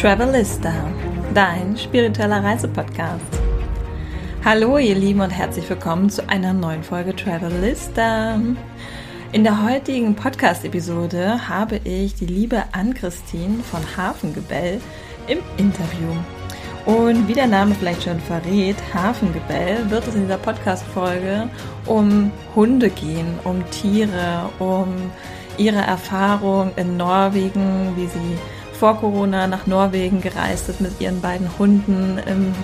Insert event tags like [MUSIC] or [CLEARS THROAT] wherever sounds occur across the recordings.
Travelista, dein spiritueller Reisepodcast. Hallo ihr Lieben und herzlich willkommen zu einer neuen Folge Travelista. In der heutigen Podcast-Episode habe ich die liebe Ann-Christine von Hafengebell im Interview. Und wie der Name vielleicht schon verrät, Hafengebell, wird es in dieser Podcast-Folge um Hunde gehen, um Tiere, um ihre Erfahrung in Norwegen, wie sie vor Corona nach Norwegen gereist ist mit ihren beiden Hunden im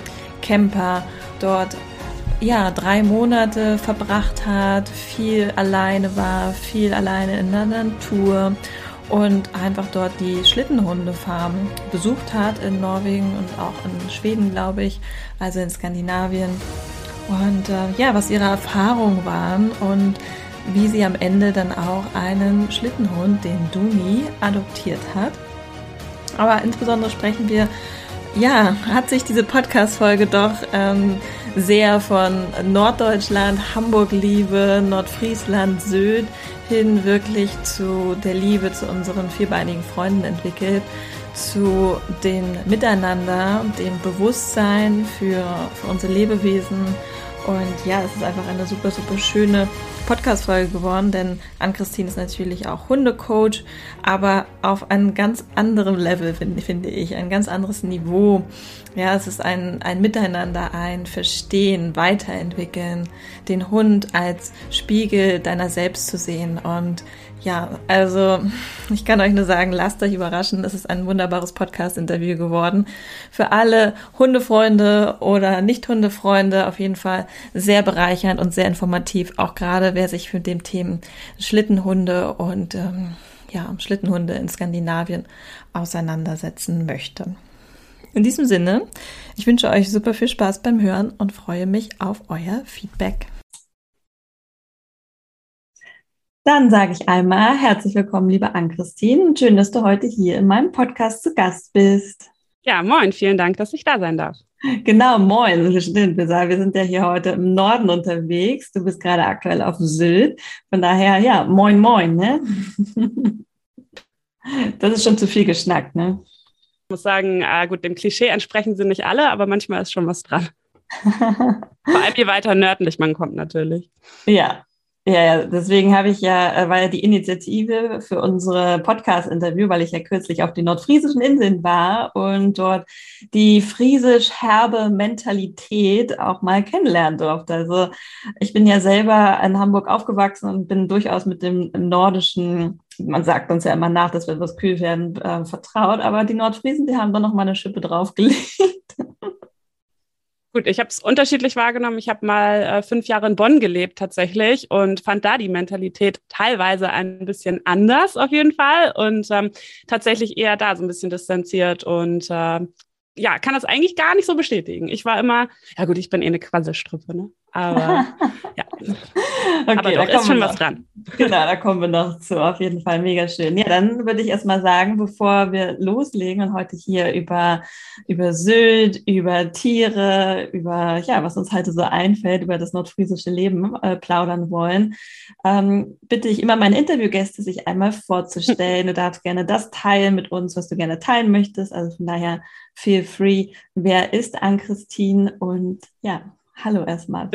Camper, dort ja drei Monate verbracht hat, viel alleine war, viel alleine in der Natur und einfach dort die Schlittenhundefarm besucht hat in Norwegen und auch in Schweden, glaube ich, also in Skandinavien. Und äh, ja, was ihre Erfahrungen waren und wie sie am Ende dann auch einen Schlittenhund, den Duni, adoptiert hat. Aber insbesondere sprechen wir, ja, hat sich diese Podcast-Folge doch ähm, sehr von Norddeutschland, Hamburg-Liebe, Nordfriesland, Sylt hin wirklich zu der Liebe zu unseren vierbeinigen Freunden entwickelt, zu dem Miteinander, dem Bewusstsein für, für unsere Lebewesen. Und ja, es ist einfach eine super, super schöne Podcast-Folge geworden, denn Ann-Christine ist natürlich auch Hundecoach, aber auf einem ganz anderen Level, finde find ich, ein ganz anderes Niveau. Ja, es ist ein, ein Miteinander, ein Verstehen, Weiterentwickeln, den Hund als Spiegel deiner selbst zu sehen und ja, also ich kann euch nur sagen, lasst euch überraschen. Es ist ein wunderbares Podcast-Interview geworden. Für alle Hundefreunde oder Nicht-Hundefreunde auf jeden Fall sehr bereichernd und sehr informativ. Auch gerade wer sich für dem Themen Schlittenhunde und ähm, ja, Schlittenhunde in Skandinavien auseinandersetzen möchte. In diesem Sinne, ich wünsche euch super viel Spaß beim Hören und freue mich auf euer Feedback. Dann sage ich einmal herzlich willkommen, liebe Ann-Christine. Schön, dass du heute hier in meinem Podcast zu Gast bist. Ja, moin, vielen Dank, dass ich da sein darf. Genau, moin, stimmt. Wir sind ja hier heute im Norden unterwegs. Du bist gerade aktuell auf Sylt. Von daher, ja, moin, moin, ne? [LAUGHS] Das ist schon zu viel geschnackt, ne? Ich muss sagen, ah, gut, dem Klischee entsprechen sie nicht alle, aber manchmal ist schon was dran. [LAUGHS] Vor allem je weiter nördlich man kommt natürlich. Ja, ja, ja, deswegen habe ich ja, äh, war ja die Initiative für unsere Podcast-Interview, weil ich ja kürzlich auf den nordfriesischen Inseln war und dort die friesisch-herbe Mentalität auch mal kennenlernen durfte. Also ich bin ja selber in Hamburg aufgewachsen und bin durchaus mit dem nordischen, man sagt uns ja immer nach, dass wir etwas kühl werden, äh, vertraut, aber die Nordfriesen, die haben da noch mal eine Schippe draufgelegt. [LAUGHS] Gut, ich habe es unterschiedlich wahrgenommen. Ich habe mal äh, fünf Jahre in Bonn gelebt tatsächlich und fand da die Mentalität teilweise ein bisschen anders auf jeden Fall und ähm, tatsächlich eher da so ein bisschen distanziert und äh, ja, kann das eigentlich gar nicht so bestätigen. Ich war immer, ja gut, ich bin eh eine Quasselstrippe, ne? Aber [LAUGHS] ja. Okay, Aber doch, ist schon was dran. Genau, da kommen wir noch zu. Auf jeden Fall mega schön. Ja, dann würde ich erstmal sagen, bevor wir loslegen und heute hier über, über Sylt, über Tiere, über ja, was uns heute so einfällt, über das nordfriesische Leben äh, plaudern wollen, ähm, bitte ich immer meine Interviewgäste, sich einmal vorzustellen. Du [LAUGHS] darfst gerne das teilen mit uns, was du gerne teilen möchtest. Also von daher feel free. Wer ist Ann-Christine? Und ja, Hallo erstmal.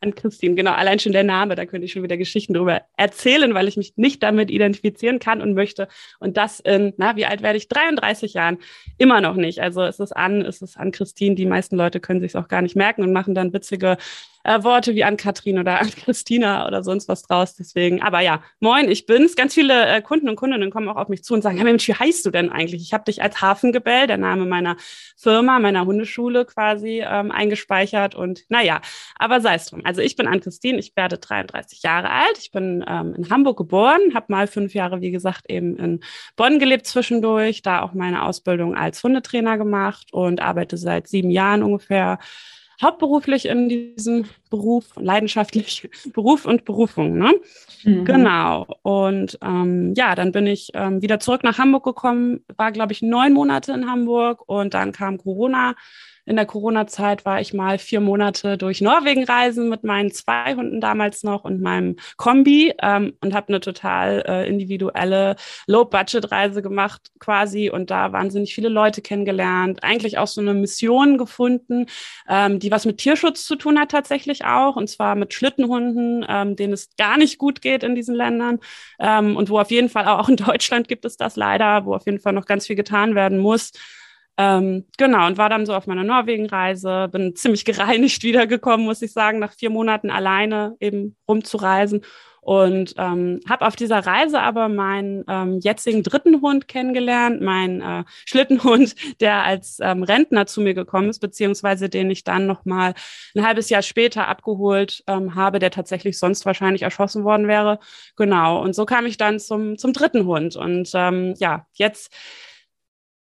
An Christine, genau, allein schon der Name, da könnte ich schon wieder Geschichten darüber erzählen, weil ich mich nicht damit identifizieren kann und möchte. Und das in, na, wie alt werde ich? 33 Jahren immer noch nicht. Also es ist an, es ist an Christine. Die meisten Leute können sich auch gar nicht merken und machen dann witzige äh, Worte wie an Katrin oder an [LAUGHS] Christina oder sonst was draus. Deswegen, aber ja, moin, ich bin's. Ganz viele äh, Kunden und Kundinnen kommen auch auf mich zu und sagen, ja Mensch, wie heißt du denn eigentlich? Ich habe dich als Hafengebell, der Name meiner Firma, meiner Hundeschule quasi ähm, eingespeichert und naja, aber sei es drum. Also ich bin Ann-Christine, ich werde 33 Jahre alt. Ich bin ähm, in Hamburg geboren, habe mal fünf Jahre, wie gesagt, eben in Bonn gelebt zwischendurch, da auch meine Ausbildung als Hundetrainer gemacht und arbeite seit sieben Jahren ungefähr hauptberuflich in diesem Beruf, leidenschaftlich [LAUGHS] Beruf und Berufung. Ne? Mhm. Genau. Und ähm, ja, dann bin ich ähm, wieder zurück nach Hamburg gekommen, war, glaube ich, neun Monate in Hamburg und dann kam Corona in der Corona-Zeit war ich mal vier Monate durch Norwegen reisen mit meinen zwei Hunden damals noch und meinem Kombi ähm, und habe eine total äh, individuelle Low-Budget-Reise gemacht quasi und da wahnsinnig viele Leute kennengelernt. Eigentlich auch so eine Mission gefunden, ähm, die was mit Tierschutz zu tun hat tatsächlich auch und zwar mit Schlittenhunden, ähm, denen es gar nicht gut geht in diesen Ländern ähm, und wo auf jeden Fall auch in Deutschland gibt es das leider, wo auf jeden Fall noch ganz viel getan werden muss. Ähm, genau, und war dann so auf meiner Norwegen-Reise, bin ziemlich [LAUGHS] gereinigt wiedergekommen, muss ich sagen, nach vier Monaten alleine eben rumzureisen. Und ähm, habe auf dieser Reise aber meinen ähm, jetzigen dritten Hund kennengelernt, meinen äh, Schlittenhund, [LAUGHS] der als ähm, Rentner zu mir gekommen ist, beziehungsweise den ich dann nochmal ein halbes Jahr später abgeholt ähm, habe, der tatsächlich sonst wahrscheinlich erschossen worden wäre. Genau, und so kam ich dann zum, zum dritten Hund. Und ähm, ja, jetzt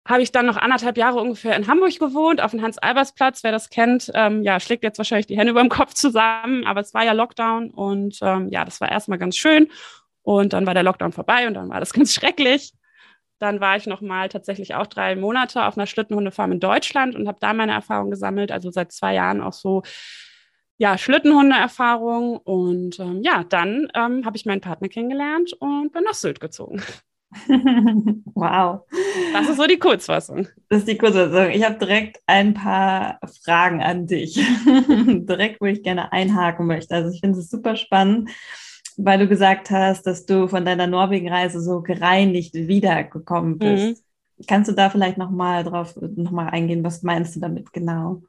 habe ich dann noch anderthalb Jahre ungefähr in Hamburg gewohnt, auf dem Hans-Albers-Platz. Wer das kennt, ähm, ja, schlägt jetzt wahrscheinlich die Hände über dem Kopf zusammen, aber es war ja Lockdown und ähm, ja, das war erstmal ganz schön. Und dann war der Lockdown vorbei und dann war das [LAUGHS] ganz schrecklich. Dann war ich noch mal tatsächlich auch drei Monate auf einer Schlittenhundefarm in Deutschland und habe da meine Erfahrung gesammelt. Also seit zwei Jahren auch so ja, Schlittenhunde-Erfahrung. Und ähm, ja, dann ähm, habe ich meinen Partner kennengelernt und bin nach Sylt gezogen. [LAUGHS] [LAUGHS] wow. Das ist so die Kurzfassung. Das ist die Kurzfassung. Ich habe direkt ein paar Fragen an dich. [LAUGHS] direkt, wo ich gerne einhaken möchte. Also ich finde es super spannend, weil du gesagt hast, dass du von deiner Norwegen-Reise so gereinigt wiedergekommen bist. Mhm. Kannst du da vielleicht nochmal drauf noch mal eingehen? Was meinst du damit genau?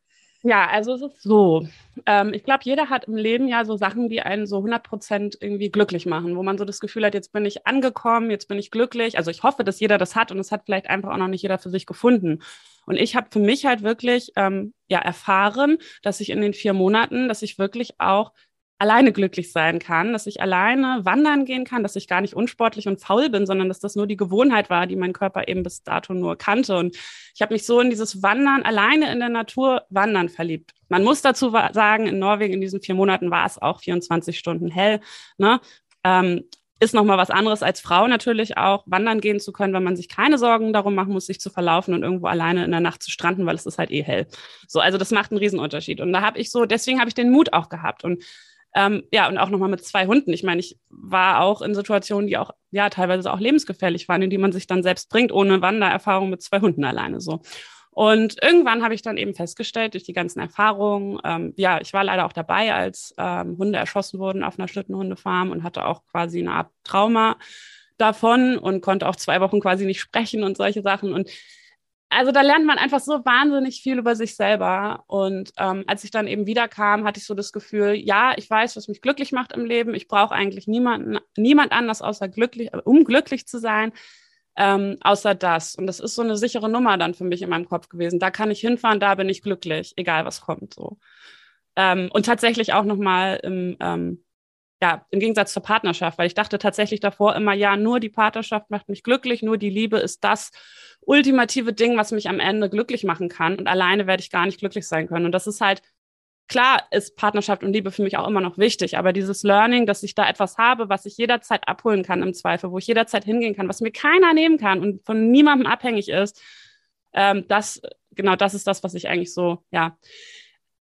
Ja, also es ist so. Ähm, ich glaube, jeder hat im Leben ja so Sachen, die einen so 100 Prozent irgendwie glücklich machen, wo man so das Gefühl hat, jetzt bin ich angekommen, jetzt bin ich glücklich. Also ich hoffe, dass jeder das hat und es hat vielleicht einfach auch noch nicht jeder für sich gefunden. Und ich habe für mich halt wirklich ähm, ja erfahren, dass ich in den vier Monaten, dass ich wirklich auch alleine glücklich sein kann, dass ich alleine wandern gehen kann, dass ich gar nicht unsportlich und faul bin, sondern dass das nur die Gewohnheit war, die mein Körper eben bis dato nur kannte. Und ich habe mich so in dieses Wandern, alleine in der Natur wandern verliebt. Man muss dazu sagen, in Norwegen in diesen vier Monaten war es auch 24 Stunden hell. Ne? Ähm, ist nochmal was anderes als Frau natürlich auch, wandern gehen zu können, wenn man sich keine Sorgen darum machen muss, sich zu verlaufen und irgendwo alleine in der Nacht zu stranden, weil es ist halt eh hell. So, also das macht einen Riesenunterschied. Und da habe ich so, deswegen habe ich den Mut auch gehabt. Und ähm, ja, und auch nochmal mit zwei Hunden. Ich meine, ich war auch in Situationen, die auch, ja, teilweise auch lebensgefährlich waren, in die man sich dann selbst bringt, ohne Wandererfahrung mit zwei Hunden alleine so. Und irgendwann habe ich dann eben festgestellt, durch die ganzen Erfahrungen, ähm, ja, ich war leider auch dabei, als ähm, Hunde erschossen wurden auf einer Schlittenhundefarm und hatte auch quasi eine Art Trauma davon und konnte auch zwei Wochen quasi nicht sprechen und solche Sachen. Und also da lernt man einfach so wahnsinnig viel über sich selber. Und ähm, als ich dann eben wiederkam, hatte ich so das Gefühl, ja, ich weiß, was mich glücklich macht im Leben. Ich brauche eigentlich niemanden, niemand anders außer glücklich, um glücklich zu sein, ähm, außer das. Und das ist so eine sichere Nummer dann für mich in meinem Kopf gewesen. Da kann ich hinfahren, da bin ich glücklich, egal was kommt. So. Ähm, und tatsächlich auch nochmal im ähm, ja, im Gegensatz zur Partnerschaft, weil ich dachte tatsächlich davor immer, ja, nur die Partnerschaft macht mich glücklich, nur die Liebe ist das ultimative Ding, was mich am Ende glücklich machen kann und alleine werde ich gar nicht glücklich sein können. Und das ist halt, klar ist Partnerschaft und Liebe für mich auch immer noch wichtig, aber dieses Learning, dass ich da etwas habe, was ich jederzeit abholen kann im Zweifel, wo ich jederzeit hingehen kann, was mir keiner nehmen kann und von niemandem abhängig ist, ähm, das, genau das ist das, was ich eigentlich so, ja,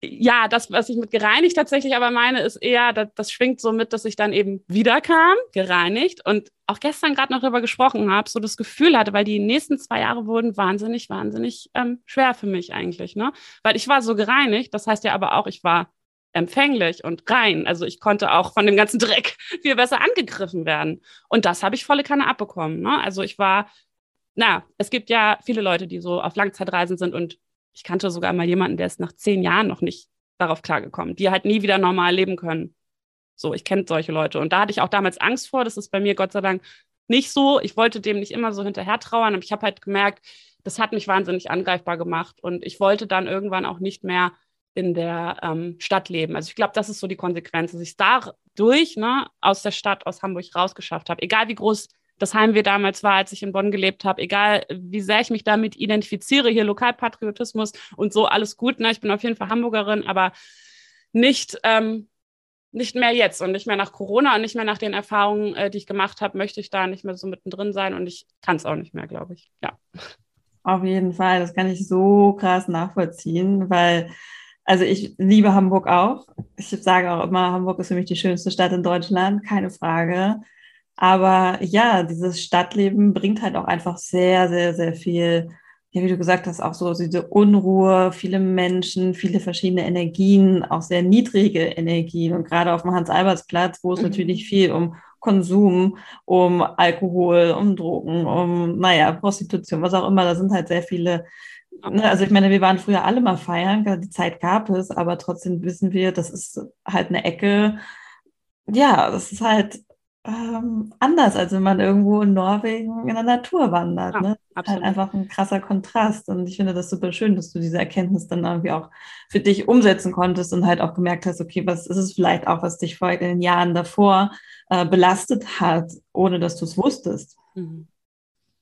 ja, das, was ich mit gereinigt tatsächlich aber meine, ist eher, das, das schwingt so mit, dass ich dann eben wiederkam, gereinigt und auch gestern gerade noch darüber gesprochen habe, so das Gefühl hatte, weil die nächsten zwei Jahre wurden wahnsinnig, wahnsinnig ähm, schwer für mich eigentlich, ne? Weil ich war so gereinigt, das heißt ja aber auch, ich war empfänglich und rein. Also ich konnte auch von dem ganzen Dreck [LAUGHS] viel besser angegriffen werden. Und das habe ich volle Kanne abbekommen. Ne? Also ich war, na, es gibt ja viele Leute, die so auf Langzeitreisen sind und ich kannte sogar mal jemanden, der ist nach zehn Jahren noch nicht darauf klargekommen, die halt nie wieder normal leben können. So, ich kenne solche Leute. Und da hatte ich auch damals Angst vor. Das ist bei mir Gott sei Dank nicht so. Ich wollte dem nicht immer so hinterher trauern, aber ich habe halt gemerkt, das hat mich wahnsinnig angreifbar gemacht. Und ich wollte dann irgendwann auch nicht mehr in der ähm, Stadt leben. Also ich glaube, das ist so die Konsequenz, dass ich es dadurch ne, aus der Stadt, aus Hamburg rausgeschafft habe. Egal wie groß das Heimweh damals war, als ich in Bonn gelebt habe. Egal, wie sehr ich mich damit identifiziere, hier Lokalpatriotismus und so, alles gut. Ne? Ich bin auf jeden Fall Hamburgerin, aber nicht, ähm, nicht mehr jetzt und nicht mehr nach Corona und nicht mehr nach den Erfahrungen, äh, die ich gemacht habe, möchte ich da nicht mehr so mittendrin sein und ich kann es auch nicht mehr, glaube ich. Ja. Auf jeden Fall, das kann ich so krass nachvollziehen, weil, also ich liebe Hamburg auch. Ich sage auch immer, Hamburg ist für mich die schönste Stadt in Deutschland, keine Frage. Aber ja, dieses Stadtleben bringt halt auch einfach sehr, sehr, sehr viel, ja, wie du gesagt hast, auch so diese Unruhe, viele Menschen, viele verschiedene Energien, auch sehr niedrige Energien. Und gerade auf dem Hans-Alberts-Platz, wo es mhm. natürlich viel um Konsum, um Alkohol, um Drogen, um, naja, Prostitution, was auch immer. Da sind halt sehr viele. Ne? Also ich meine, wir waren früher alle mal feiern, die Zeit gab es, aber trotzdem wissen wir, das ist halt eine Ecke. Ja, das ist halt ähm, anders, als wenn man irgendwo in Norwegen in der Natur wandert. Ja, ne? Halt einfach ein krasser Kontrast. Und ich finde das super schön, dass du diese Erkenntnis dann irgendwie auch für dich umsetzen konntest und halt auch gemerkt hast, okay, was ist es vielleicht auch, was dich vor den Jahren davor äh, belastet hat, ohne dass du es wusstest. Mhm.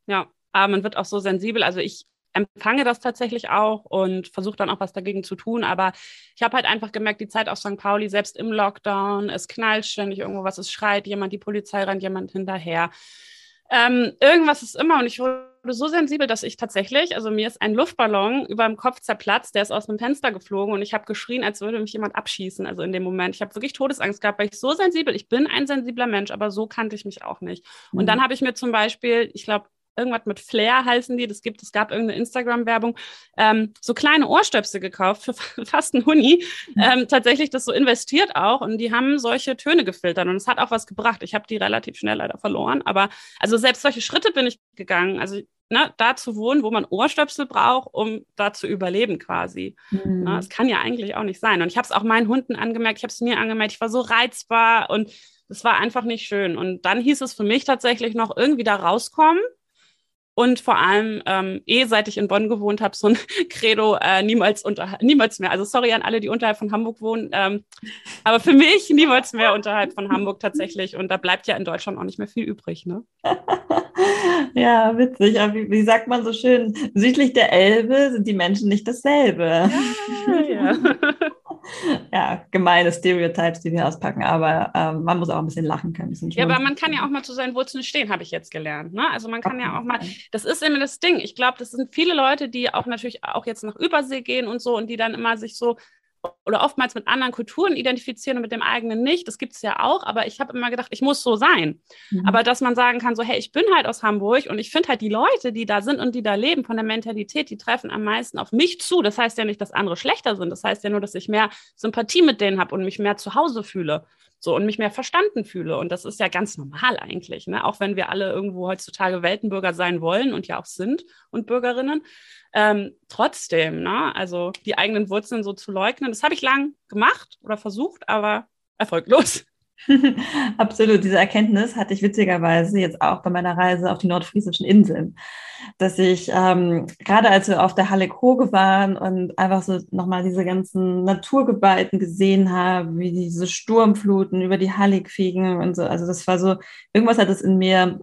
Ja, aber man wird auch so sensibel. Also ich empfange das tatsächlich auch und versuche dann auch was dagegen zu tun. Aber ich habe halt einfach gemerkt, die Zeit auf St. Pauli, selbst im Lockdown, es knallt ständig irgendwo was, es schreit jemand, die Polizei rennt jemand hinterher. Ähm, irgendwas ist immer und ich wurde so sensibel, dass ich tatsächlich, also mir ist ein Luftballon über dem Kopf zerplatzt, der ist aus dem Fenster geflogen und ich habe geschrien, als würde mich jemand abschießen. Also in dem Moment, ich habe wirklich Todesangst gehabt, weil ich so sensibel, ich bin ein sensibler Mensch, aber so kannte ich mich auch nicht. Und mhm. dann habe ich mir zum Beispiel, ich glaube, irgendwas mit Flair heißen die, das gibt, es gab irgendeine Instagram-Werbung, ähm, so kleine Ohrstöpsel gekauft für [LAUGHS] fast einen Huni, mhm. ähm, tatsächlich das so investiert auch und die haben solche Töne gefiltert und es hat auch was gebracht. Ich habe die relativ schnell leider verloren, aber also selbst solche Schritte bin ich gegangen, also ne, da zu wohnen, wo man Ohrstöpsel braucht, um da zu überleben quasi. Mhm. Na, das kann ja eigentlich auch nicht sein und ich habe es auch meinen Hunden angemerkt, ich habe es mir angemerkt, ich war so reizbar und es war einfach nicht schön. Und dann hieß es für mich tatsächlich noch irgendwie da rauskommen und vor allem, ähm, eh seit ich in Bonn gewohnt habe, so ein [LAUGHS] Credo, äh, niemals, unter, niemals mehr. Also sorry an alle, die unterhalb von Hamburg wohnen, ähm, aber für mich [LAUGHS] niemals mehr unterhalb von Hamburg tatsächlich. Und da bleibt ja in Deutschland auch nicht mehr viel übrig. Ne? [LAUGHS] ja, witzig. Aber wie, wie, sagt man so schön, südlich der Elbe sind die Menschen nicht dasselbe. Ja, ja. [LAUGHS] ja, gemeine Stereotypes, die wir auspacken, aber ähm, man muss auch ein bisschen lachen können. Ja, aber man kann ja auch mal zu seinen Wurzeln stehen, habe ich jetzt gelernt. Ne? Also man kann okay. ja auch mal, das ist immer das Ding. Ich glaube, das sind viele Leute, die auch natürlich auch jetzt nach Übersee gehen und so und die dann immer sich so oder oftmals mit anderen Kulturen identifizieren und mit dem eigenen nicht. Das gibt es ja auch, aber ich habe immer gedacht, ich muss so sein. Mhm. Aber dass man sagen kann, so, hey, ich bin halt aus Hamburg und ich finde halt die Leute, die da sind und die da leben, von der Mentalität, die treffen am meisten auf mich zu. Das heißt ja nicht, dass andere schlechter sind. Das heißt ja nur, dass ich mehr Sympathie mit denen habe und mich mehr zu Hause fühle. So und mich mehr verstanden fühle. Und das ist ja ganz normal eigentlich, ne? Auch wenn wir alle irgendwo heutzutage Weltenbürger sein wollen und ja auch sind und Bürgerinnen. Ähm, trotzdem, ne? Also die eigenen Wurzeln so zu leugnen, das habe ich lang gemacht oder versucht, aber erfolglos. [LAUGHS] Absolut, diese Erkenntnis hatte ich witzigerweise jetzt auch bei meiner Reise auf die nordfriesischen Inseln, dass ich ähm, gerade als wir auf der Halleck Hoge waren und einfach so nochmal diese ganzen Naturgewalten gesehen haben, wie diese Sturmfluten über die Halleck fegen und so, also das war so, irgendwas hat es in mir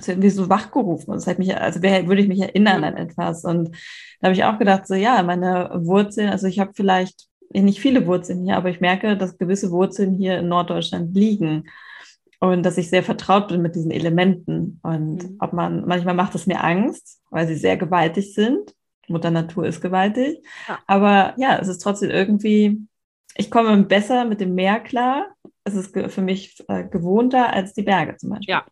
so irgendwie so wachgerufen. Das hat mich, also würde ich mich erinnern an etwas und da habe ich auch gedacht, so ja, meine Wurzeln, also ich habe vielleicht nicht viele Wurzeln hier, aber ich merke, dass gewisse Wurzeln hier in Norddeutschland liegen und dass ich sehr vertraut bin mit diesen Elementen. Und mhm. ob man, manchmal macht es mir Angst, weil sie sehr gewaltig sind. Mutter Natur ist gewaltig. Ja. Aber ja, es ist trotzdem irgendwie, ich komme besser mit dem Meer klar. Es ist für mich äh, gewohnter als die Berge zum Beispiel. Ja,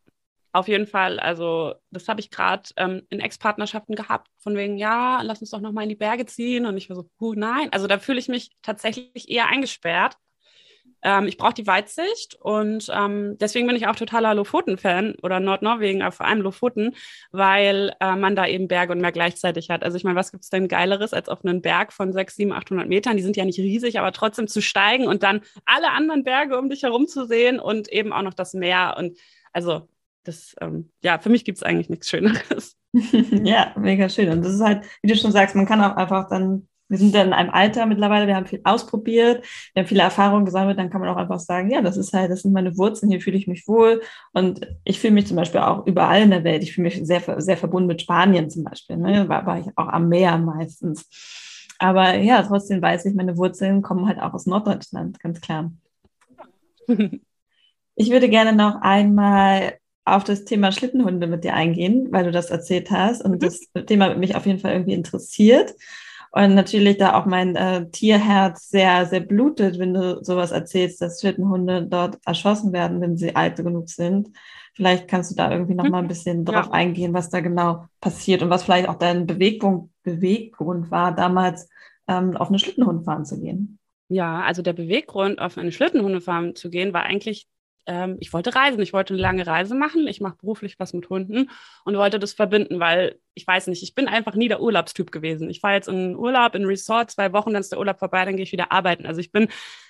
auf jeden Fall, also das habe ich gerade ähm, in Ex-Partnerschaften gehabt, von wegen, ja, lass uns doch nochmal in die Berge ziehen. Und ich war so, huh, nein. Also da fühle ich mich tatsächlich eher eingesperrt. Ähm, ich brauche die Weitsicht und ähm, deswegen bin ich auch totaler Lofoten-Fan oder Nordnorwegen, aber vor allem Lofoten, weil äh, man da eben Berge und Meer gleichzeitig hat. Also ich meine, was gibt es denn Geileres, als auf einen Berg von 6, 7, 800 Metern? Die sind ja nicht riesig, aber trotzdem zu steigen und dann alle anderen Berge um dich herum zu sehen und eben auch noch das Meer. Und also das, ähm, ja, für mich gibt es eigentlich nichts Schöneres. [LAUGHS] [LAUGHS] ja, mega schön. Und das ist halt, wie du schon sagst, man kann auch einfach dann, wir sind dann in einem Alter mittlerweile, wir haben viel ausprobiert, wir haben viele Erfahrungen gesammelt, dann kann man auch einfach sagen, ja, das ist halt, das sind meine Wurzeln, hier fühle ich mich wohl. Und ich fühle mich zum Beispiel auch überall in der Welt. Ich fühle mich sehr, sehr verbunden mit Spanien zum Beispiel. Ne? War, war ich auch am Meer meistens. Aber ja, trotzdem weiß ich, meine Wurzeln kommen halt auch aus Norddeutschland, ganz klar. [LAUGHS] Ich würde gerne noch einmal auf das Thema Schlittenhunde mit dir eingehen, weil du das erzählt hast und mhm. das Thema mich auf jeden Fall irgendwie interessiert. Und natürlich da auch mein äh, Tierherz sehr, sehr blutet, wenn du sowas erzählst, dass Schlittenhunde dort erschossen werden, wenn sie alt genug sind. Vielleicht kannst du da irgendwie noch mhm. mal ein bisschen drauf ja. eingehen, was da genau passiert und was vielleicht auch dein Beweggrund, Beweggrund war, damals ähm, auf eine Schlittenhundfarm zu gehen. Ja, also der Beweggrund, auf eine Schlittenhundefarm zu gehen, war eigentlich ähm, ich wollte reisen, ich wollte eine lange Reise machen, ich mache beruflich was mit Hunden und wollte das verbinden, weil ich weiß nicht, ich bin einfach nie der Urlaubstyp gewesen. Ich fahre jetzt in Urlaub, in Resort, zwei Wochen, dann ist der Urlaub vorbei, dann gehe ich wieder arbeiten. Also ich bin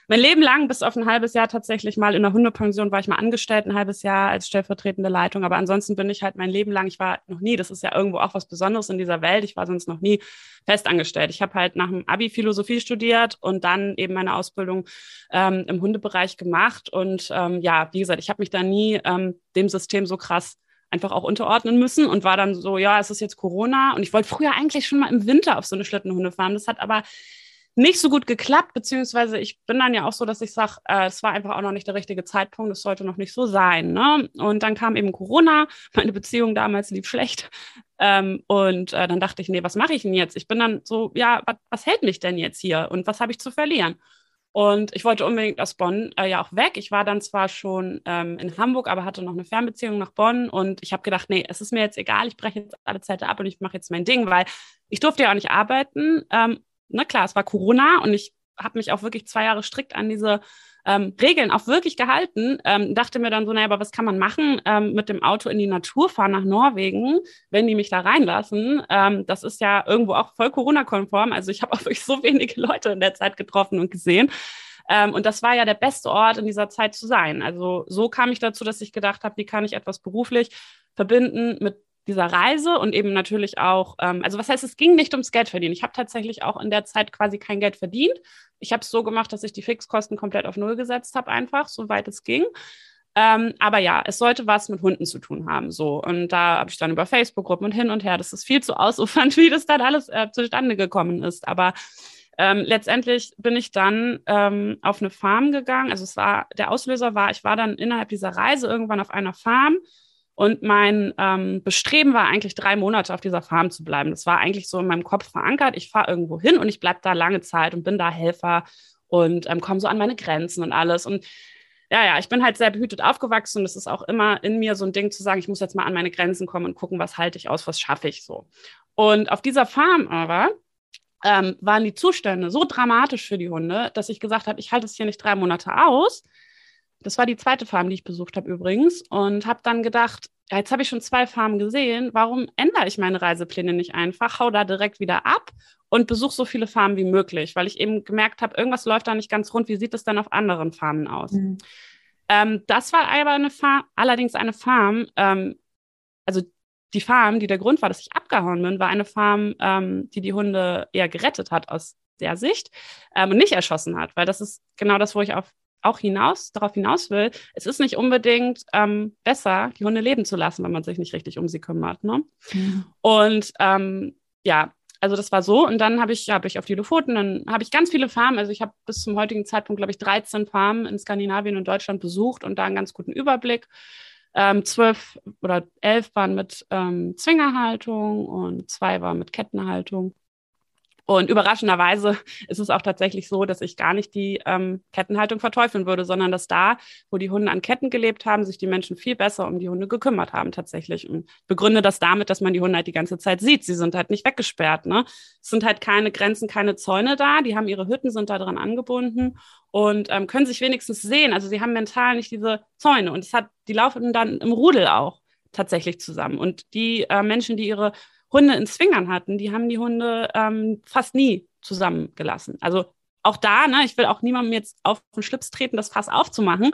mein Leben lang, bis auf ein halbes Jahr tatsächlich mal in der Hundepension, war ich mal angestellt, ein halbes Jahr als stellvertretende Leitung. Aber ansonsten bin ich halt mein Leben lang, ich war noch nie, das ist ja irgendwo auch was Besonderes in dieser Welt, ich war sonst noch nie festangestellt. Ich habe halt nach dem Abi Philosophie studiert und dann eben meine Ausbildung ähm, im Hundebereich gemacht. Und ähm, ja, wie gesagt, ich habe mich da nie ähm, dem System so krass einfach auch unterordnen müssen und war dann so, ja, es ist jetzt Corona und ich wollte früher eigentlich schon mal im Winter auf so eine Schlittenhunde fahren. Das hat aber nicht so gut geklappt, beziehungsweise ich bin dann ja auch so, dass ich sage, äh, es war einfach auch noch nicht der richtige Zeitpunkt, es sollte noch nicht so sein. Ne? Und dann kam eben Corona, meine Beziehung damals lief schlecht. Ähm, und äh, dann dachte ich, nee, was mache ich denn jetzt? Ich bin dann so, ja, was, was hält mich denn jetzt hier und was habe ich zu verlieren? Und ich wollte unbedingt aus Bonn äh, ja auch weg. Ich war dann zwar schon ähm, in Hamburg, aber hatte noch eine Fernbeziehung nach Bonn. Und ich habe gedacht, nee, es ist mir jetzt egal, ich breche jetzt alle Zeit ab und ich mache jetzt mein Ding, weil ich durfte ja auch nicht arbeiten. Ähm, na klar, es war Corona und ich habe mich auch wirklich zwei Jahre strikt an diese ähm, Regeln auch wirklich gehalten. Ähm, dachte mir dann so, naja, aber was kann man machen? Ähm, mit dem Auto in die Natur fahren nach Norwegen, wenn die mich da reinlassen. Ähm, das ist ja irgendwo auch voll Corona-konform. Also ich habe [LAUGHS] auch wirklich so wenige Leute in der Zeit getroffen und gesehen. Ähm, und das war ja der beste Ort in dieser Zeit zu sein. Also so kam ich dazu, dass ich gedacht habe, wie kann ich etwas beruflich verbinden mit dieser Reise und eben natürlich auch, ähm, also was heißt, es ging nicht ums Geld verdienen. Ich habe tatsächlich auch in der Zeit quasi kein Geld verdient. Ich habe es so gemacht, dass ich die Fixkosten komplett auf Null gesetzt habe, einfach, soweit es ging. Ähm, aber ja, es sollte was mit Hunden zu tun haben. So. Und da habe ich dann über Facebook-Gruppen und hin und her. Das ist viel zu ausufernd, [LAUGHS] wie das dann alles äh, zustande gekommen ist. Aber ähm, letztendlich bin ich dann ähm, auf eine Farm gegangen. Also es war, der Auslöser war, ich war dann innerhalb dieser Reise irgendwann auf einer Farm und mein ähm, Bestreben war eigentlich drei Monate auf dieser Farm zu bleiben. Das war eigentlich so in meinem Kopf verankert. Ich fahre irgendwo hin und ich bleibe da lange Zeit und bin da Helfer und ähm, komme so an meine Grenzen und alles. Und ja, ja, ich bin halt sehr behütet aufgewachsen und es ist auch immer in mir so ein Ding zu sagen, ich muss jetzt mal an meine Grenzen kommen und gucken, was halte ich aus, was schaffe ich so. Und auf dieser Farm aber ähm, waren die Zustände so dramatisch für die Hunde, dass ich gesagt habe, ich halte es hier nicht drei Monate aus. Das war die zweite Farm, die ich besucht habe übrigens. Und habe dann gedacht, ja, jetzt habe ich schon zwei Farmen gesehen. Warum ändere ich meine Reisepläne nicht einfach? Hau da direkt wieder ab und besuche so viele Farmen wie möglich, weil ich eben gemerkt habe, irgendwas läuft da nicht ganz rund. Wie sieht es dann auf anderen Farmen aus? Mhm. Ähm, das war aber eine Farm, allerdings eine Farm, ähm, also die Farm, die der Grund war, dass ich abgehauen bin, war eine Farm, ähm, die die Hunde eher gerettet hat aus der Sicht ähm, und nicht erschossen hat, weil das ist genau das, wo ich auf auch hinaus, darauf hinaus will, es ist nicht unbedingt ähm, besser, die Hunde leben zu lassen, wenn man sich nicht richtig um sie kümmert. Ne? Mhm. Und ähm, ja, also das war so. Und dann habe ich, habe ich auf die Lofoten, dann habe ich ganz viele Farmen. Also ich habe bis zum heutigen Zeitpunkt, glaube ich, 13 Farmen in Skandinavien und Deutschland besucht und da einen ganz guten Überblick. Ähm, zwölf oder elf waren mit ähm, Zwingerhaltung und zwei waren mit Kettenhaltung. Und überraschenderweise ist es auch tatsächlich so, dass ich gar nicht die ähm, Kettenhaltung verteufeln würde, sondern dass da, wo die Hunde an Ketten gelebt haben, sich die Menschen viel besser um die Hunde gekümmert haben tatsächlich. Und begründe das damit, dass man die Hunde halt die ganze Zeit sieht. Sie sind halt nicht weggesperrt. Ne? Es sind halt keine Grenzen, keine Zäune da. Die haben ihre Hütten, sind da dran angebunden und ähm, können sich wenigstens sehen. Also sie haben mental nicht diese Zäune. Und es hat, die laufen dann im Rudel auch tatsächlich zusammen. Und die äh, Menschen, die ihre Hunde in Zwingern hatten, die haben die Hunde ähm, fast nie zusammengelassen. Also auch da, ne, ich will auch niemandem jetzt auf den Schlips treten, das Fass aufzumachen.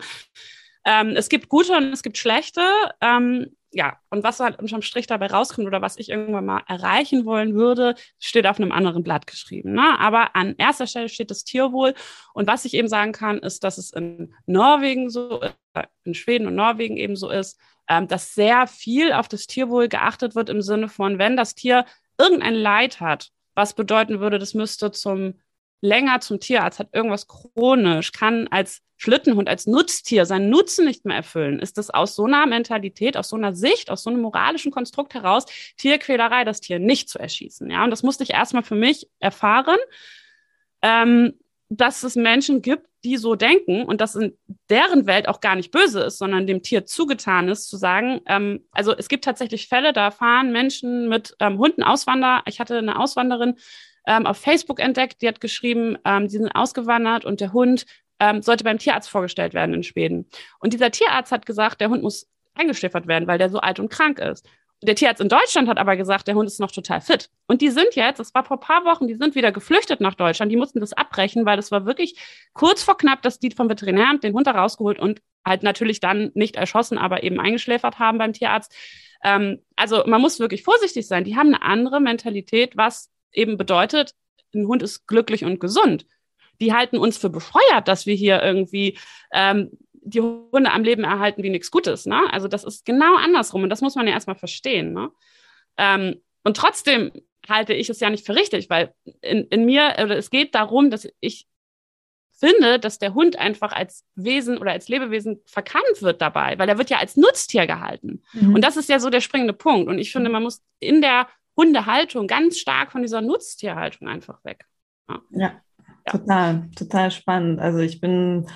Ähm, es gibt gute und es gibt schlechte. Ähm, ja, und was halt unterm Strich dabei rauskommt oder was ich irgendwann mal erreichen wollen würde, steht auf einem anderen Blatt geschrieben. Ne? Aber an erster Stelle steht das Tierwohl. Und was ich eben sagen kann, ist, dass es in Norwegen so ist, in Schweden und Norwegen eben so ist, ähm, dass sehr viel auf das Tierwohl geachtet wird im Sinne von, wenn das Tier irgendein Leid hat, was bedeuten würde, das müsste zum länger zum Tierarzt, hat irgendwas chronisch, kann als Schlittenhund, als Nutztier seinen Nutzen nicht mehr erfüllen, ist das aus so einer Mentalität, aus so einer Sicht, aus so einem moralischen Konstrukt heraus Tierquälerei, das Tier nicht zu erschießen. Ja, und das musste ich erstmal für mich erfahren, ähm, dass es Menschen gibt, die so denken und das in deren Welt auch gar nicht böse ist, sondern dem Tier zugetan ist, zu sagen, ähm, also es gibt tatsächlich Fälle, da fahren Menschen mit ähm, Hunden Auswander. Ich hatte eine Auswanderin, ähm, auf Facebook entdeckt. Die hat geschrieben, ähm, sie sind ausgewandert und der Hund ähm, sollte beim Tierarzt vorgestellt werden in Schweden. Und dieser Tierarzt hat gesagt, der Hund muss eingeschläfert werden, weil der so alt und krank ist. Der Tierarzt in Deutschland hat aber gesagt, der Hund ist noch total fit. Und die sind jetzt, das war vor ein paar Wochen, die sind wieder geflüchtet nach Deutschland. Die mussten das abbrechen, weil das war wirklich kurz vor knapp, dass die vom Veterinär den Hund da rausgeholt und halt natürlich dann nicht erschossen, aber eben eingeschläfert haben beim Tierarzt. Ähm, also man muss wirklich vorsichtig sein. Die haben eine andere Mentalität, was eben bedeutet, ein Hund ist glücklich und gesund. Die halten uns für bescheuert, dass wir hier irgendwie ähm, die Hunde am Leben erhalten wie nichts Gutes. Ne? Also das ist genau andersrum und das muss man ja erstmal verstehen. Ne? Ähm, und trotzdem halte ich es ja nicht für richtig, weil in, in mir, oder es geht darum, dass ich finde, dass der Hund einfach als Wesen oder als Lebewesen verkannt wird dabei, weil er wird ja als Nutztier gehalten. Mhm. Und das ist ja so der springende Punkt. Und ich finde, man muss in der Hundehaltung ganz stark von dieser Nutztierhaltung einfach weg. Ja. ja, ja. total, total spannend. Also ich bin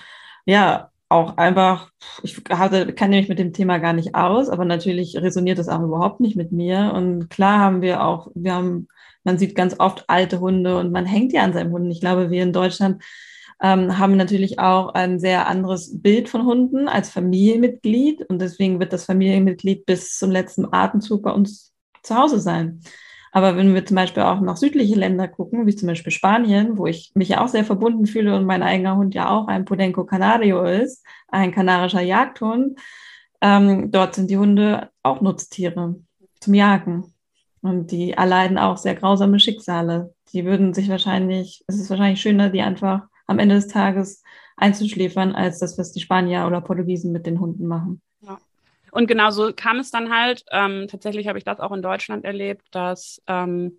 ja auch einfach, ich hatte, kann nämlich mit dem Thema gar nicht aus, aber natürlich resoniert das auch überhaupt nicht mit mir. Und klar haben wir auch, wir haben, man sieht ganz oft alte Hunde und man hängt ja an seinem Hund. Ich glaube, wir in Deutschland ähm, haben natürlich auch ein sehr anderes Bild von Hunden als Familienmitglied und deswegen wird das Familienmitglied bis zum letzten Atemzug bei uns zu Hause sein. Aber wenn wir zum Beispiel auch nach südliche Länder gucken, wie zum Beispiel Spanien, wo ich mich ja auch sehr verbunden fühle und mein eigener Hund ja auch ein Podenco Canario ist, ein kanarischer Jagdhund, ähm, dort sind die Hunde auch Nutztiere zum Jagen. Und die erleiden auch sehr grausame Schicksale. Die würden sich wahrscheinlich, es ist wahrscheinlich schöner, die einfach am Ende des Tages einzuschläfern, als das, was die Spanier oder Portugiesen mit den Hunden machen. Und genau so kam es dann halt. Ähm, tatsächlich habe ich das auch in Deutschland erlebt, dass ähm,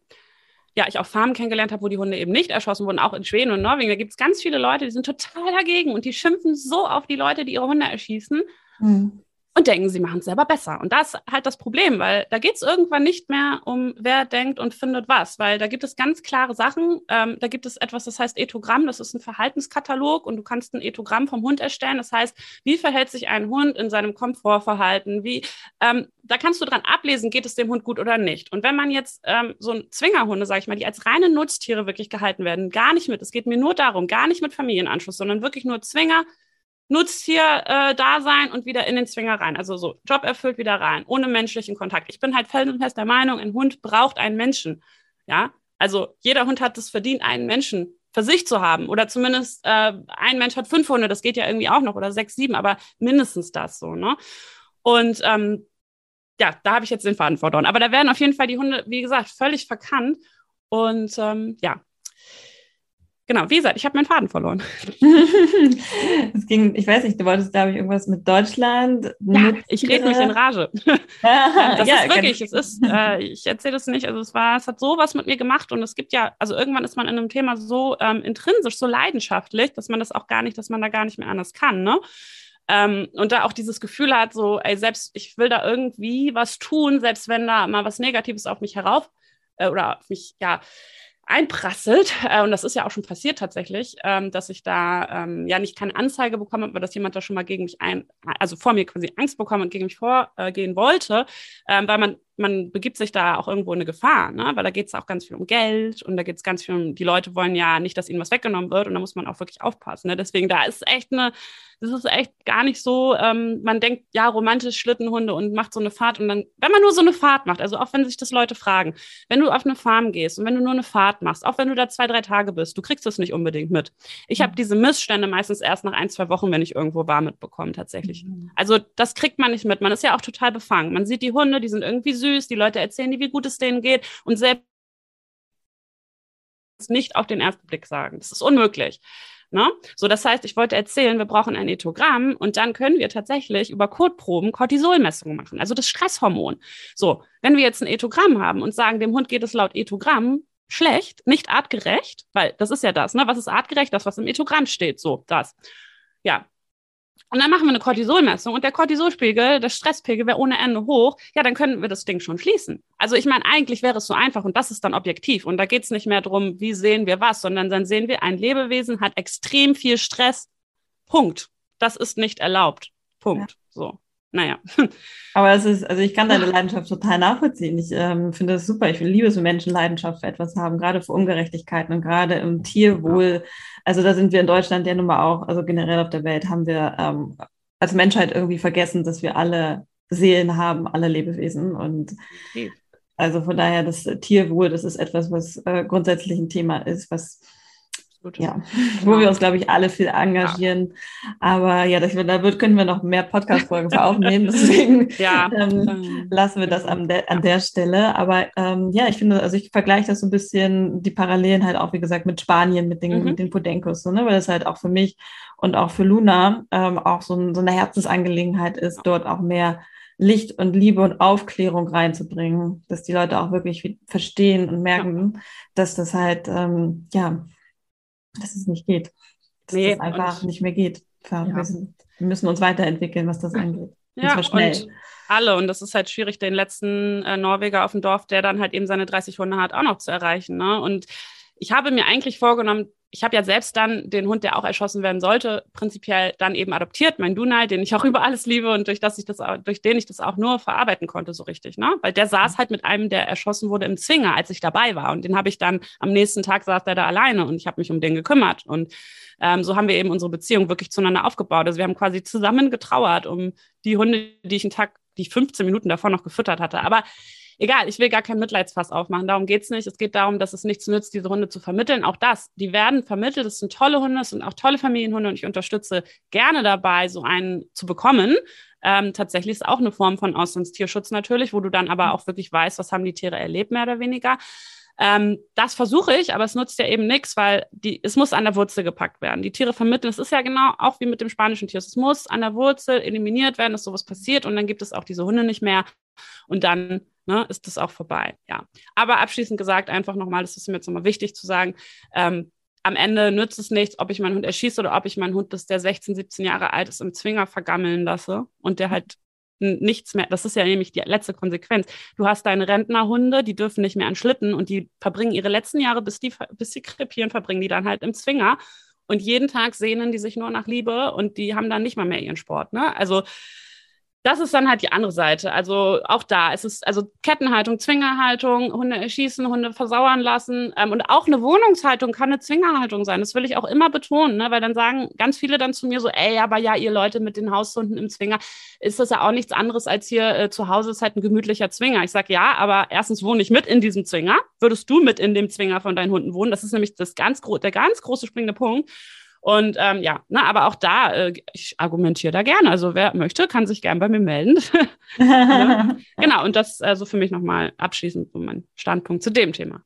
ja, ich auch Farmen kennengelernt habe, wo die Hunde eben nicht erschossen wurden, auch in Schweden und Norwegen. Da gibt es ganz viele Leute, die sind total dagegen und die schimpfen so auf die Leute, die ihre Hunde erschießen. Mhm und denken, sie machen es selber besser. Und das ist halt das Problem, weil da geht es irgendwann nicht mehr um, wer denkt und findet was, weil da gibt es ganz klare Sachen. Ähm, da gibt es etwas, das heißt Ethogramm, das ist ein Verhaltenskatalog und du kannst ein Ethogramm vom Hund erstellen. Das heißt, wie verhält sich ein Hund in seinem Komfortverhalten? Wie, ähm, da kannst du dran ablesen, geht es dem Hund gut oder nicht. Und wenn man jetzt ähm, so ein Zwingerhunde, sage ich mal, die als reine Nutztiere wirklich gehalten werden, gar nicht mit, es geht mir nur darum, gar nicht mit Familienanschluss, sondern wirklich nur Zwinger, Nutztier-Dasein äh, und wieder in den Zwinger rein. Also so Job erfüllt wieder rein, ohne menschlichen Kontakt. Ich bin halt felsenfest der Meinung, ein Hund braucht einen Menschen. Ja, also jeder Hund hat es verdient, einen Menschen für sich zu haben. Oder zumindest äh, ein Mensch hat fünf Hunde, das geht ja irgendwie auch noch, oder sechs, sieben, aber mindestens das so, ne? Und ähm, ja, da habe ich jetzt den verloren. Aber da werden auf jeden Fall die Hunde, wie gesagt, völlig verkannt. Und ähm, ja, genau, wie gesagt, ich habe meinen Faden verloren. [LAUGHS] es ging, ich weiß nicht, du wolltest, glaube ich, irgendwas mit Deutschland. Ja, ich rede mich in Rage. [LAUGHS] [LAUGHS] das ja, ist wirklich, es ist, äh, ich erzähle es nicht, also es war, es hat sowas mit mir gemacht und es gibt ja, also irgendwann ist man in einem Thema so ähm, intrinsisch, so leidenschaftlich, dass man das auch gar nicht, dass man da gar nicht mehr anders kann, ne? Ähm, und da auch dieses Gefühl hat, so, ey, selbst ich will da irgendwie was tun, selbst wenn da mal was Negatives auf mich herauf äh, oder auf mich, ja, einprasselt, äh, und das ist ja auch schon passiert tatsächlich, ähm, dass ich da ähm, ja nicht keine Anzeige bekommen habe, aber dass jemand da schon mal gegen mich ein, also vor mir quasi Angst bekommen und gegen mich vorgehen wollte, ähm, weil man man begibt sich da auch irgendwo in eine Gefahr, ne? weil da geht es auch ganz viel um Geld und da geht es ganz viel um, die Leute wollen ja nicht, dass ihnen was weggenommen wird und da muss man auch wirklich aufpassen. Ne? Deswegen, da ist echt eine, das ist echt gar nicht so, ähm, man denkt, ja, romantisch Schlittenhunde und macht so eine Fahrt und dann, wenn man nur so eine Fahrt macht, also auch wenn sich das Leute fragen, wenn du auf eine Farm gehst und wenn du nur eine Fahrt machst, auch wenn du da zwei, drei Tage bist, du kriegst das nicht unbedingt mit. Ich mhm. habe diese Missstände meistens erst nach ein, zwei Wochen, wenn ich irgendwo war, mitbekommen tatsächlich. Mhm. Also das kriegt man nicht mit. Man ist ja auch total befangen. Man sieht die Hunde, die sind irgendwie süß, die Leute erzählen die, wie gut es denen geht und selbst nicht auf den ersten Blick sagen. Das ist unmöglich. Ne? So, das heißt, ich wollte erzählen, wir brauchen ein Ethogramm und dann können wir tatsächlich über Kotproben Cortisolmessungen machen, also das Stresshormon. So, wenn wir jetzt ein Ethogramm haben und sagen, dem Hund geht es laut Ethogramm schlecht, nicht artgerecht, weil das ist ja das, ne? Was ist artgerecht? Das, was im Ethogramm steht, so, das. Ja, und dann machen wir eine Cortisolmessung und der Cortisolspiegel, der Stresspegel wäre ohne Ende hoch, ja, dann können wir das Ding schon schließen. Also ich meine, eigentlich wäre es so einfach und das ist dann objektiv. Und da geht es nicht mehr darum, wie sehen wir was, sondern dann sehen wir, ein Lebewesen hat extrem viel Stress. Punkt. Das ist nicht erlaubt. Punkt. Ja. So naja. Aber es ist, also ich kann deine Leidenschaft total nachvollziehen. Ich ähm, finde das super. Ich liebe es, wenn Menschen Leidenschaft für etwas haben, gerade für Ungerechtigkeiten und gerade im Tierwohl. Also da sind wir in Deutschland ja nun mal auch, also generell auf der Welt haben wir ähm, als Menschheit irgendwie vergessen, dass wir alle Seelen haben, alle Lebewesen. Und also von daher, das Tierwohl, das ist etwas, was äh, grundsätzlich ein Thema ist, was Gut. Ja, wo wir uns, glaube ich, alle viel engagieren. Ja. Aber ja, das, da wird, können wir noch mehr Podcast-Folgen aufnehmen. [LAUGHS] Deswegen ja. ähm, lassen wir das an der, an der Stelle. Aber ähm, ja, ich finde, also ich vergleiche das so ein bisschen, die Parallelen halt auch, wie gesagt, mit Spanien, mit den, mhm. mit den Podencos, so, ne? weil das halt auch für mich und auch für Luna ähm, auch so, so eine Herzensangelegenheit ist, dort auch mehr Licht und Liebe und Aufklärung reinzubringen, dass die Leute auch wirklich verstehen und merken, ja. dass das halt, ähm, ja, dass es nicht geht. Dass nee, es einfach nicht mehr geht. Ja. Wir, müssen uns weiterentwickeln, was das angeht. Und ja, und alle. Und das ist halt schwierig, den letzten äh, Norweger auf dem Dorf, der dann halt eben seine 30 Hunde hat, auch noch zu erreichen. Ne? Und ich habe mir eigentlich vorgenommen, ich habe ja selbst dann den Hund, der auch erschossen werden sollte, prinzipiell dann eben adoptiert, mein Dunai, den ich auch [LAUGHS] über alles liebe und durch, das ich das, durch den ich das auch nur verarbeiten konnte, so richtig. Ne? Weil der saß halt mit einem, der erschossen wurde, im Zwinger, als ich dabei war. Und den habe ich dann am nächsten Tag saß der da alleine und ich habe mich um den gekümmert. Und ähm, so haben wir eben unsere Beziehung wirklich zueinander aufgebaut. Also wir haben quasi zusammen getrauert um die Hunde, die ich einen Tag, die ich 15 Minuten davor noch gefüttert hatte. Aber egal, ich will gar kein Mitleidsfass aufmachen, darum geht es nicht. Es geht darum, dass es nichts nützt, diese Hunde zu vermitteln. Auch das, die werden vermittelt, es sind tolle Hunde, es sind auch tolle Familienhunde und ich unterstütze gerne dabei, so einen zu bekommen. Ähm, tatsächlich ist auch eine Form von Auslandstierschutz natürlich, wo du dann aber auch wirklich weißt, was haben die Tiere erlebt, mehr oder weniger. Ähm, das versuche ich, aber es nutzt ja eben nichts, weil die, es muss an der Wurzel gepackt werden. Die Tiere vermitteln, es ist ja genau auch wie mit dem spanischen Tier. Es muss an der Wurzel eliminiert werden, dass sowas passiert und dann gibt es auch diese Hunde nicht mehr. Und dann ne, ist das auch vorbei. Ja. Aber abschließend gesagt, einfach nochmal, das ist mir jetzt nochmal wichtig zu sagen, ähm, am Ende nützt es nichts, ob ich meinen Hund erschieße oder ob ich meinen Hund, bis der 16, 17 Jahre alt ist, im Zwinger vergammeln lasse und der halt nichts mehr, das ist ja nämlich die letzte Konsequenz. Du hast deine Rentnerhunde, die dürfen nicht mehr an Schlitten und die verbringen ihre letzten Jahre, bis die, bis sie krepieren, verbringen die dann halt im Zwinger. Und jeden Tag sehnen die sich nur nach Liebe und die haben dann nicht mal mehr ihren Sport. Ne? Also das ist dann halt die andere Seite. Also auch da es ist also Kettenhaltung, Zwingerhaltung, Hunde erschießen, Hunde versauern lassen ähm, und auch eine Wohnungshaltung kann eine Zwingerhaltung sein. Das will ich auch immer betonen, ne? weil dann sagen ganz viele dann zu mir so, ey, aber ja, ihr Leute mit den Haushunden im Zwinger, ist das ja auch nichts anderes als hier äh, zu Hause ist halt ein gemütlicher Zwinger. Ich sage ja, aber erstens wohne ich mit in diesem Zwinger. Würdest du mit in dem Zwinger von deinen Hunden wohnen? Das ist nämlich das ganz der ganz große springende Punkt. Und ähm, ja, na, aber auch da, äh, ich argumentiere da gerne. Also wer möchte, kann sich gern bei mir melden. ja. [LAUGHS] Genau, und das also für mich nochmal abschließend so mein Standpunkt zu dem Thema.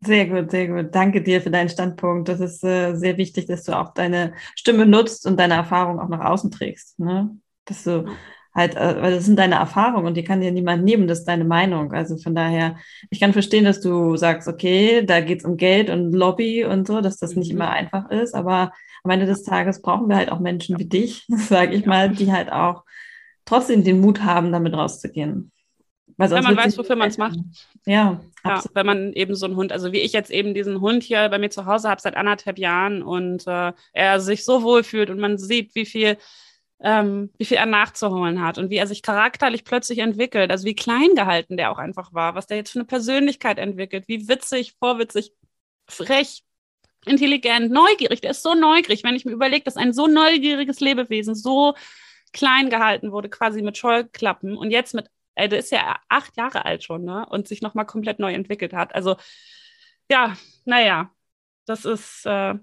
Sehr gut, sehr gut. Danke dir für deinen Standpunkt. Das ist äh, sehr wichtig, dass du auch deine Stimme nutzt und deine Erfahrung auch nach außen trägst. Ne? Dass du halt, äh, weil das sind deine Erfahrungen und die kann dir niemand nehmen, das ist deine Meinung. Also von daher, ich kann verstehen, dass du sagst, okay, da geht's um Geld und Lobby und so, dass das nicht mhm. immer einfach ist, aber am Ende des Tages brauchen wir halt auch Menschen wie dich, [LAUGHS] sage ich mal, die halt auch trotzdem den Mut haben, damit rauszugehen. Weil wenn man weiß, wofür man es macht. Ja, ja, wenn man eben so einen Hund, also wie ich jetzt eben diesen Hund hier bei mir zu Hause habe seit anderthalb Jahren und äh, er sich so wohl fühlt und man sieht, wie viel ähm, wie viel er nachzuholen hat und wie er sich charakterlich plötzlich entwickelt, also wie klein gehalten der auch einfach war, was der jetzt für eine Persönlichkeit entwickelt, wie witzig, vorwitzig, frech, intelligent, neugierig. Der ist so neugierig, wenn ich mir überlege, dass ein so neugieriges Lebewesen so klein gehalten wurde, quasi mit Scheuklappen und jetzt mit, ey, der ist ja acht Jahre alt schon, ne? Und sich nochmal komplett neu entwickelt hat. Also, ja, naja, das ist, äh,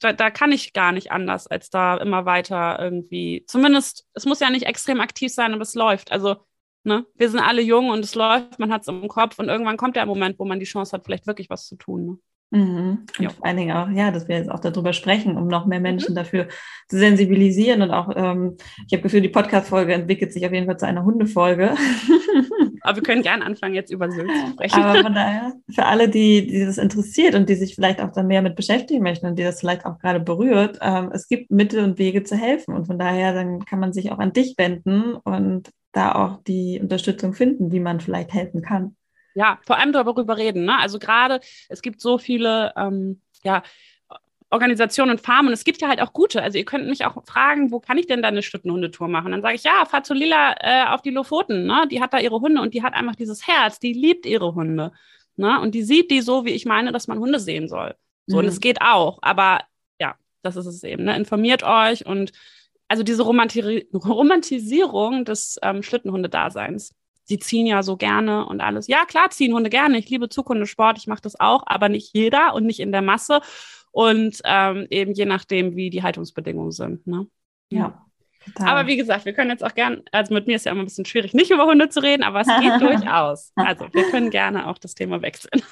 da, da kann ich gar nicht anders, als da immer weiter irgendwie, zumindest, es muss ja nicht extrem aktiv sein, aber es läuft. Also, ne, wir sind alle jung und es läuft, man hat es im Kopf und irgendwann kommt der Moment, wo man die Chance hat, vielleicht wirklich was zu tun. Ne? Mhm. Und ja. vor allen Dingen auch, ja, dass wir jetzt auch darüber sprechen, um noch mehr Menschen mhm. dafür zu sensibilisieren. Und auch, ähm, ich habe Gefühl, die Podcast-Folge entwickelt sich auf jeden Fall zu einer Hundefolge. [LAUGHS] Aber wir können gerne anfangen, jetzt über Sylt zu sprechen. Aber von daher, für alle, die, die das interessiert und die sich vielleicht auch dann mehr mit beschäftigen möchten und die das vielleicht auch gerade berührt, ähm, es gibt Mittel und Wege zu helfen. Und von daher, dann kann man sich auch an dich wenden und da auch die Unterstützung finden, wie man vielleicht helfen kann. Ja, vor allem darüber reden. Ne? Also gerade, es gibt so viele, ähm, ja, Organisationen und Farmen. Und es gibt ja halt auch gute. Also ihr könnt mich auch fragen, wo kann ich denn da eine Stüttenhundetour machen? Dann sage ich, ja, fahr zu Lila äh, auf die Lofoten. Ne? Die hat da ihre Hunde und die hat einfach dieses Herz. Die liebt ihre Hunde. Ne? Und die sieht die so, wie ich meine, dass man Hunde sehen soll. So, mhm. und es geht auch. Aber ja, das ist es eben. Ne? Informiert euch und also diese Romanti [LAUGHS] Romantisierung des ähm, Schlittenhundedaseins sie ziehen ja so gerne und alles. Ja, klar ziehen Hunde gerne. Ich liebe Zughundesport, ich mache das auch, aber nicht jeder und nicht in der Masse. Und ähm, eben je nachdem, wie die Haltungsbedingungen sind. Ne? Ja. Total. Aber wie gesagt, wir können jetzt auch gern, also mit mir ist ja immer ein bisschen schwierig, nicht über Hunde zu reden, aber es geht [LAUGHS] durchaus. Also wir können gerne auch das Thema wechseln.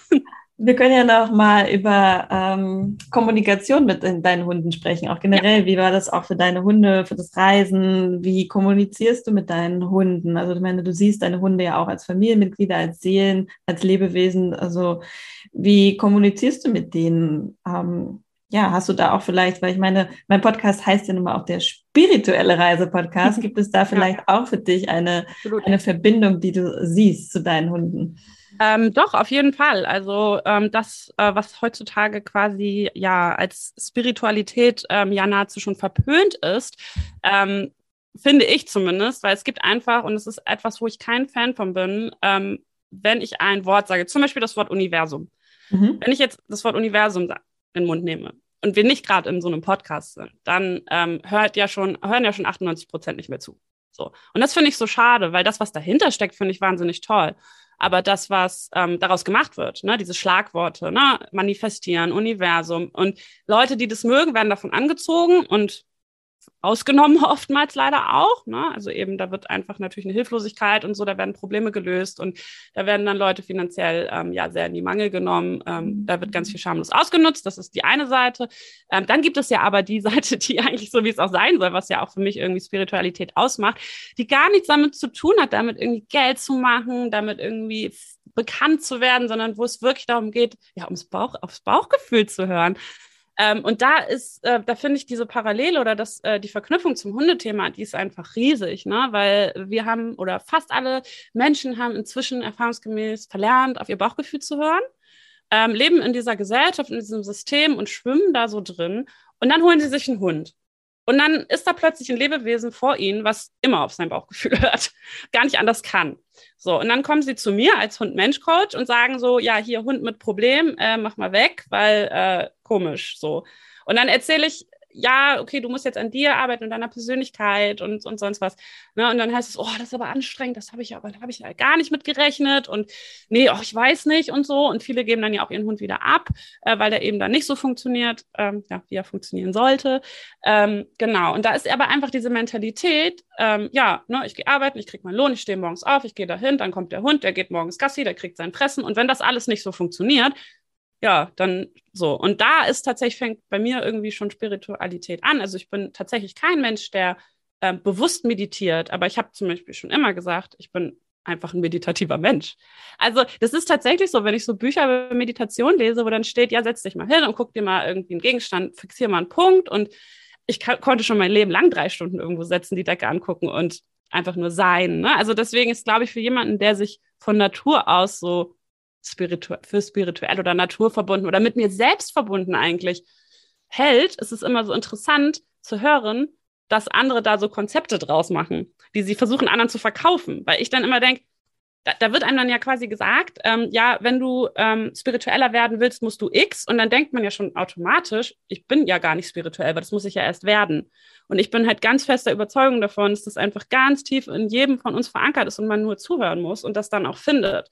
Wir können ja noch mal über ähm, Kommunikation mit deinen Hunden sprechen, auch generell. Ja. Wie war das auch für deine Hunde, für das Reisen? Wie kommunizierst du mit deinen Hunden? Also ich meine, du siehst deine Hunde ja auch als Familienmitglieder, als Seelen, als Lebewesen. Also wie kommunizierst du mit denen? Ähm, ja, hast du da auch vielleicht, weil ich meine, mein Podcast heißt ja nun mal auch der spirituelle Reise-Podcast. [LAUGHS] Gibt es da vielleicht ja. auch für dich eine, eine Verbindung, die du siehst zu deinen Hunden? Ähm, doch, auf jeden Fall. Also ähm, das, äh, was heutzutage quasi ja als Spiritualität ähm, ja nahezu schon verpönt ist, ähm, finde ich zumindest, weil es gibt einfach, und es ist etwas, wo ich kein Fan von bin, ähm, wenn ich ein Wort sage, zum Beispiel das Wort Universum. Mhm. Wenn ich jetzt das Wort Universum in den Mund nehme und wir nicht gerade in so einem Podcast sind, dann ähm, hört ja schon, hören ja schon 98 Prozent nicht mehr zu. So. Und das finde ich so schade, weil das, was dahinter steckt, finde ich wahnsinnig toll aber das, was ähm, daraus gemacht wird, ne, diese Schlagworte, ne, manifestieren, Universum. Und Leute, die das mögen, werden davon angezogen und ausgenommen [LAUGHS] oftmals leider auch. Ne? Also eben, da wird einfach natürlich eine Hilflosigkeit und so, da werden Probleme gelöst und da werden dann Leute finanziell ähm, ja sehr in die Mangel genommen. Ähm, da wird ganz viel schamlos ausgenutzt. Das ist die eine Seite. Ähm, dann gibt es ja aber die [LAUGHS] Seite, die eigentlich so, wie es auch sein soll, was ja auch für mich irgendwie Spiritualität ausmacht, die gar nichts damit zu tun hat, damit irgendwie Geld zu machen, damit irgendwie bekannt zu werden, sondern wo es wirklich darum geht, ja, ums Bauch, aufs Bauchgefühl zu hören. Ähm, und da ist, äh, da finde ich diese Parallele oder das, äh, die Verknüpfung zum Hundethema, die ist einfach riesig, ne? Weil wir haben oder fast alle Menschen haben inzwischen erfahrungsgemäß verlernt, auf ihr Bauchgefühl zu hören, ähm, leben in dieser Gesellschaft, in diesem System und schwimmen da so drin. Und dann holen sie sich einen Hund. Und dann ist da plötzlich ein Lebewesen vor ihnen, was immer auf sein Bauchgefühl [LAUGHS] hört, gar nicht anders kann. So, und dann kommen sie zu mir als Hund-Mensch-Coach und sagen so, ja, hier Hund mit Problem, äh, mach mal weg, weil äh, komisch so. Und dann erzähle ich ja, okay, du musst jetzt an dir arbeiten und deiner Persönlichkeit und, und sonst was. Ne? Und dann heißt es, oh, das ist aber anstrengend, das habe ich aber, da habe ich ja gar nicht mit gerechnet und nee, oh, ich weiß nicht und so. Und viele geben dann ja auch ihren Hund wieder ab, äh, weil der eben dann nicht so funktioniert, ähm, ja, wie er funktionieren sollte. Ähm, genau. Und da ist aber einfach diese Mentalität, ähm, ja, ne, ich gehe arbeiten, ich kriege meinen Lohn, ich stehe morgens auf, ich gehe dahin, dann kommt der Hund, der geht morgens Gassi, der kriegt sein Fressen. Und wenn das alles nicht so funktioniert, ja, dann so. Und da ist tatsächlich, fängt bei mir irgendwie schon Spiritualität an. Also ich bin tatsächlich kein Mensch, der äh, bewusst meditiert, aber ich habe zum Beispiel schon immer gesagt, ich bin einfach ein meditativer Mensch. Also das ist tatsächlich so, wenn ich so Bücher über Meditation lese, wo dann steht, ja, setz dich mal hin und guck dir mal irgendwie einen Gegenstand, fixier mal einen Punkt und ich konnte schon mein Leben lang drei Stunden irgendwo setzen, die Decke angucken und einfach nur sein. Ne? Also deswegen ist, glaube ich, für jemanden, der sich von Natur aus so spiritu für spirituell oder naturverbunden oder mit mir selbst verbunden eigentlich hält, ist es immer so interessant zu hören, dass andere da so Konzepte draus machen, die sie versuchen, anderen zu verkaufen. Weil ich dann immer denke, da, da, wird einem dann ja quasi gesagt, ähm, ja, wenn du ähm, spiritueller werden willst, musst du X. Und dann denkt man ja schon automatisch, ich bin ja gar nicht spirituell, weil das muss ich ja erst werden. Und ich bin halt ganz fester Überzeugung davon, dass das einfach ganz tief in jedem von uns verankert ist und man nur zuhören muss und das dann auch findet.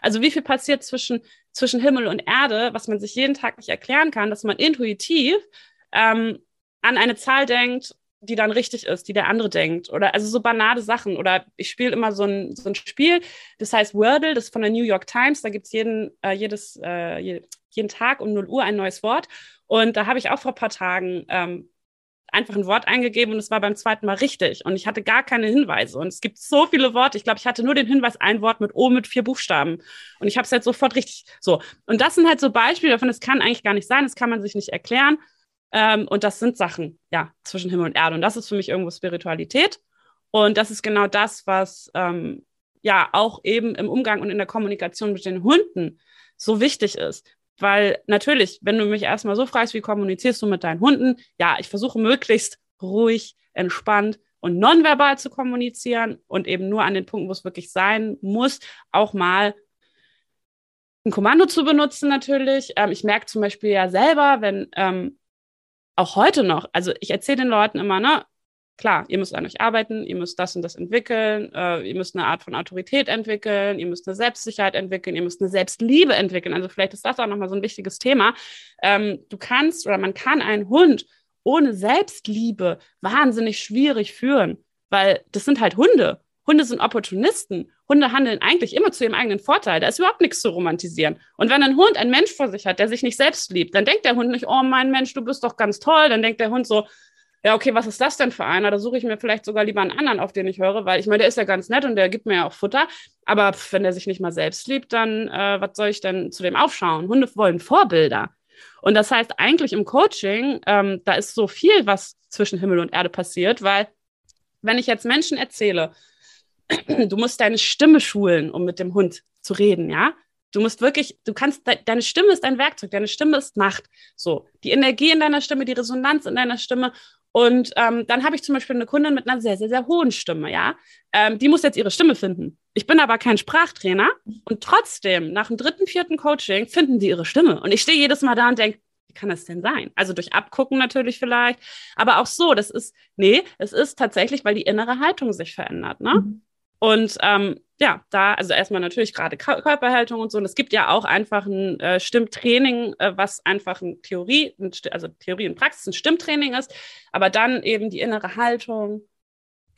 Also wie viel passiert zwischen, zwischen Himmel und Erde, was man sich jeden Tag nicht erklären kann, dass man intuitiv ähm, an eine Zahl denkt die dann richtig ist, die der andere denkt. Oder also so banale Sachen. Oder ich spiele immer so ein, so ein Spiel, das heißt Wordle, das ist von der New York Times. Da gibt es jeden, äh, jedes, äh, jeden Tag um 0 Uhr ein neues Wort. Und da habe ich auch vor ein paar Tagen ähm, einfach ein Wort eingegeben und es war beim zweiten Mal richtig. Und ich hatte gar keine Hinweise. Und es gibt so viele Worte. Ich glaube, ich hatte nur den Hinweis, ein Wort mit O mit vier Buchstaben. Und ich habe es jetzt sofort richtig so. Und das sind halt so Beispiele davon, es kann eigentlich gar nicht sein, das kann man sich nicht erklären. Ähm, und das sind Sachen, ja, zwischen Himmel und Erde. Und das ist für mich irgendwo Spiritualität. Und das ist genau das, was ähm, ja auch eben im Umgang und in der Kommunikation mit den Hunden so wichtig ist. Weil natürlich, wenn du mich erstmal so fragst, wie kommunizierst du mit deinen Hunden? Ja, ich versuche möglichst ruhig, entspannt und nonverbal zu kommunizieren und eben nur an den Punkten, wo es wirklich sein muss, auch mal ein Kommando zu benutzen natürlich. Ähm, ich merke zum Beispiel ja selber, wenn ähm, auch heute noch, also ich erzähle den Leuten immer, ne, klar, ihr müsst an euch arbeiten, ihr müsst das und das entwickeln, äh, ihr müsst eine Art von Autorität entwickeln, ihr müsst eine Selbstsicherheit entwickeln, ihr müsst eine Selbstliebe entwickeln. Also vielleicht ist das auch nochmal so ein wichtiges Thema. Ähm, du kannst oder man kann einen Hund ohne Selbstliebe wahnsinnig schwierig führen, weil das sind halt Hunde. Hunde sind Opportunisten. Hunde handeln eigentlich immer zu ihrem eigenen Vorteil. Da ist überhaupt nichts zu romantisieren. Und wenn ein Hund einen Mensch vor sich hat, der sich nicht selbst liebt, dann denkt der Hund nicht, oh mein Mensch, du bist doch ganz toll. Dann denkt der Hund so, ja, okay, was ist das denn für einer? Da suche ich mir vielleicht sogar lieber einen anderen, auf den ich höre, weil ich meine, der ist ja ganz nett und der gibt mir ja auch Futter. Aber pff, wenn der sich nicht mal selbst liebt, dann äh, was soll ich denn zu dem aufschauen? Hunde wollen Vorbilder. Und das heißt, eigentlich im Coaching, ähm, da ist so viel, was zwischen Himmel und Erde passiert, weil wenn ich jetzt Menschen erzähle, [CLEARS THROAT] du musst deine Stimme schulen, um mit dem Hund zu reden, ja? Du musst wirklich, du kannst, deine Stimme ist ein Werkzeug, deine Stimme ist Macht. So, die Energie in deiner Stimme, die Resonanz in deiner Stimme und ähm, dann habe ich zum Beispiel eine Kundin mit einer sehr, sehr, sehr hohen Stimme, ja. Ähm, die muss jetzt ihre Stimme finden. Ich bin aber kein Sprachtrainer und trotzdem, nach dem dritten, vierten Coaching, finden die ihre Stimme. Und ich stehe jedes Mal da und denke, wie kann das denn sein? Also durch Abgucken natürlich vielleicht, aber auch so, das ist, nee, es ist tatsächlich, weil die innere Haltung sich verändert, ne? Mhm. Und ähm, ja, da, also erstmal natürlich gerade Körperhaltung und so. Und es gibt ja auch einfach ein äh, Stimmtraining, äh, was einfach ein Theorie, ein, also Theorie und Praxis ein Stimmtraining ist, aber dann eben die innere Haltung,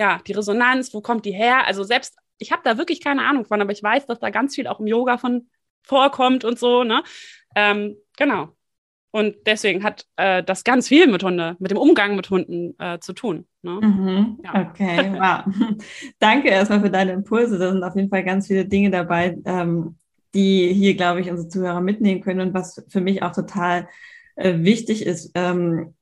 ja, die Resonanz, wo kommt die her? Also selbst, ich habe da wirklich keine Ahnung von, aber ich weiß, dass da ganz viel auch im Yoga von vorkommt und so, ne? Ähm, genau. Und deswegen hat äh, das ganz viel mit Hunde, mit dem Umgang mit Hunden äh, zu tun. Ne? Mhm, ja. Okay, wow. [LAUGHS] Danke erstmal für deine Impulse. Da sind auf jeden Fall ganz viele Dinge dabei, ähm, die hier, glaube ich, unsere Zuhörer mitnehmen können und was für mich auch total äh, wichtig ist ähm,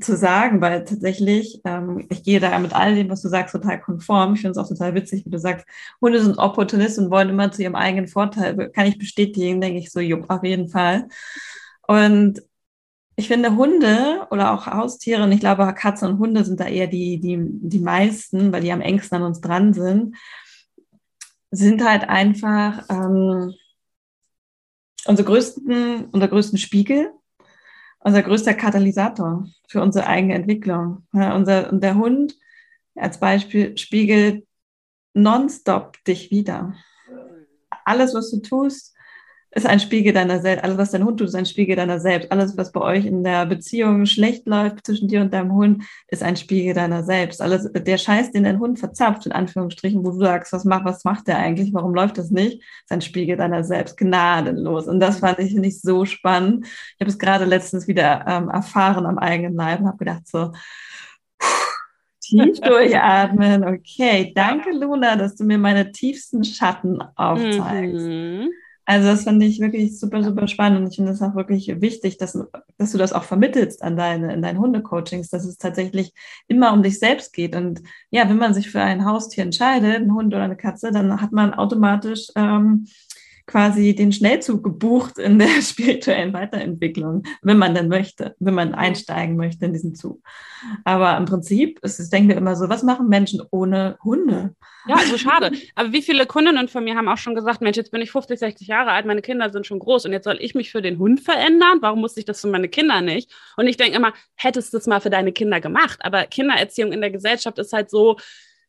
zu sagen, weil tatsächlich, ähm, ich gehe da mit all dem, was du sagst, total konform. Ich finde es auch total witzig, wie du sagst, Hunde sind Opportunisten und wollen immer zu ihrem eigenen Vorteil. Kann ich bestätigen, denke ich so, jupp, auf jeden Fall. Und ich finde Hunde oder auch Haustiere, und ich glaube, Katzen und Hunde sind da eher die, die, die meisten, weil die am engsten an uns dran sind, sind halt einfach ähm, unsere größten, unser größten Spiegel, unser größter Katalysator für unsere eigene Entwicklung. Ja, unser, und der Hund als Beispiel spiegelt nonstop dich wieder. Alles, was du tust, ist ein Spiegel deiner selbst. Alles, was dein Hund tut, ist ein Spiegel deiner selbst. Alles, was bei euch in der Beziehung schlecht läuft zwischen dir und deinem Hund, ist ein Spiegel deiner selbst. Alles, der Scheiß, den dein Hund verzapft, in Anführungsstrichen, wo du sagst, was macht, was macht der eigentlich? Warum läuft das nicht? Ist ein Spiegel deiner selbst. Gnadenlos. Und das fand ich nicht so spannend. Ich habe es gerade letztens wieder ähm, erfahren am eigenen Leib und habe gedacht so, tief [LAUGHS] durchatmen. Okay, danke Luna, dass du mir meine tiefsten Schatten aufzeigst. Mhm. Also das finde ich wirklich super, super spannend und ich finde es auch wirklich wichtig, dass, dass du das auch vermittelst an deine, in deinen Hundecoachings, dass es tatsächlich immer um dich selbst geht. Und ja, wenn man sich für ein Haustier entscheidet, ein Hund oder eine Katze, dann hat man automatisch ähm, quasi den Schnellzug gebucht in der [LAUGHS] spirituellen Weiterentwicklung, wenn man denn möchte, wenn man einsteigen möchte in diesen Zug. Aber im Prinzip ist es, denken wir immer so, was machen Menschen ohne Hunde? Ja, so also schade. Aber wie viele Kundinnen von mir haben auch schon gesagt, Mensch, jetzt bin ich 50, 60 Jahre alt, meine Kinder sind schon groß und jetzt soll ich mich für den Hund verändern? Warum muss ich das für meine Kinder nicht? Und ich denke immer, hättest du es mal für deine Kinder gemacht. Aber Kindererziehung in der Gesellschaft ist halt so,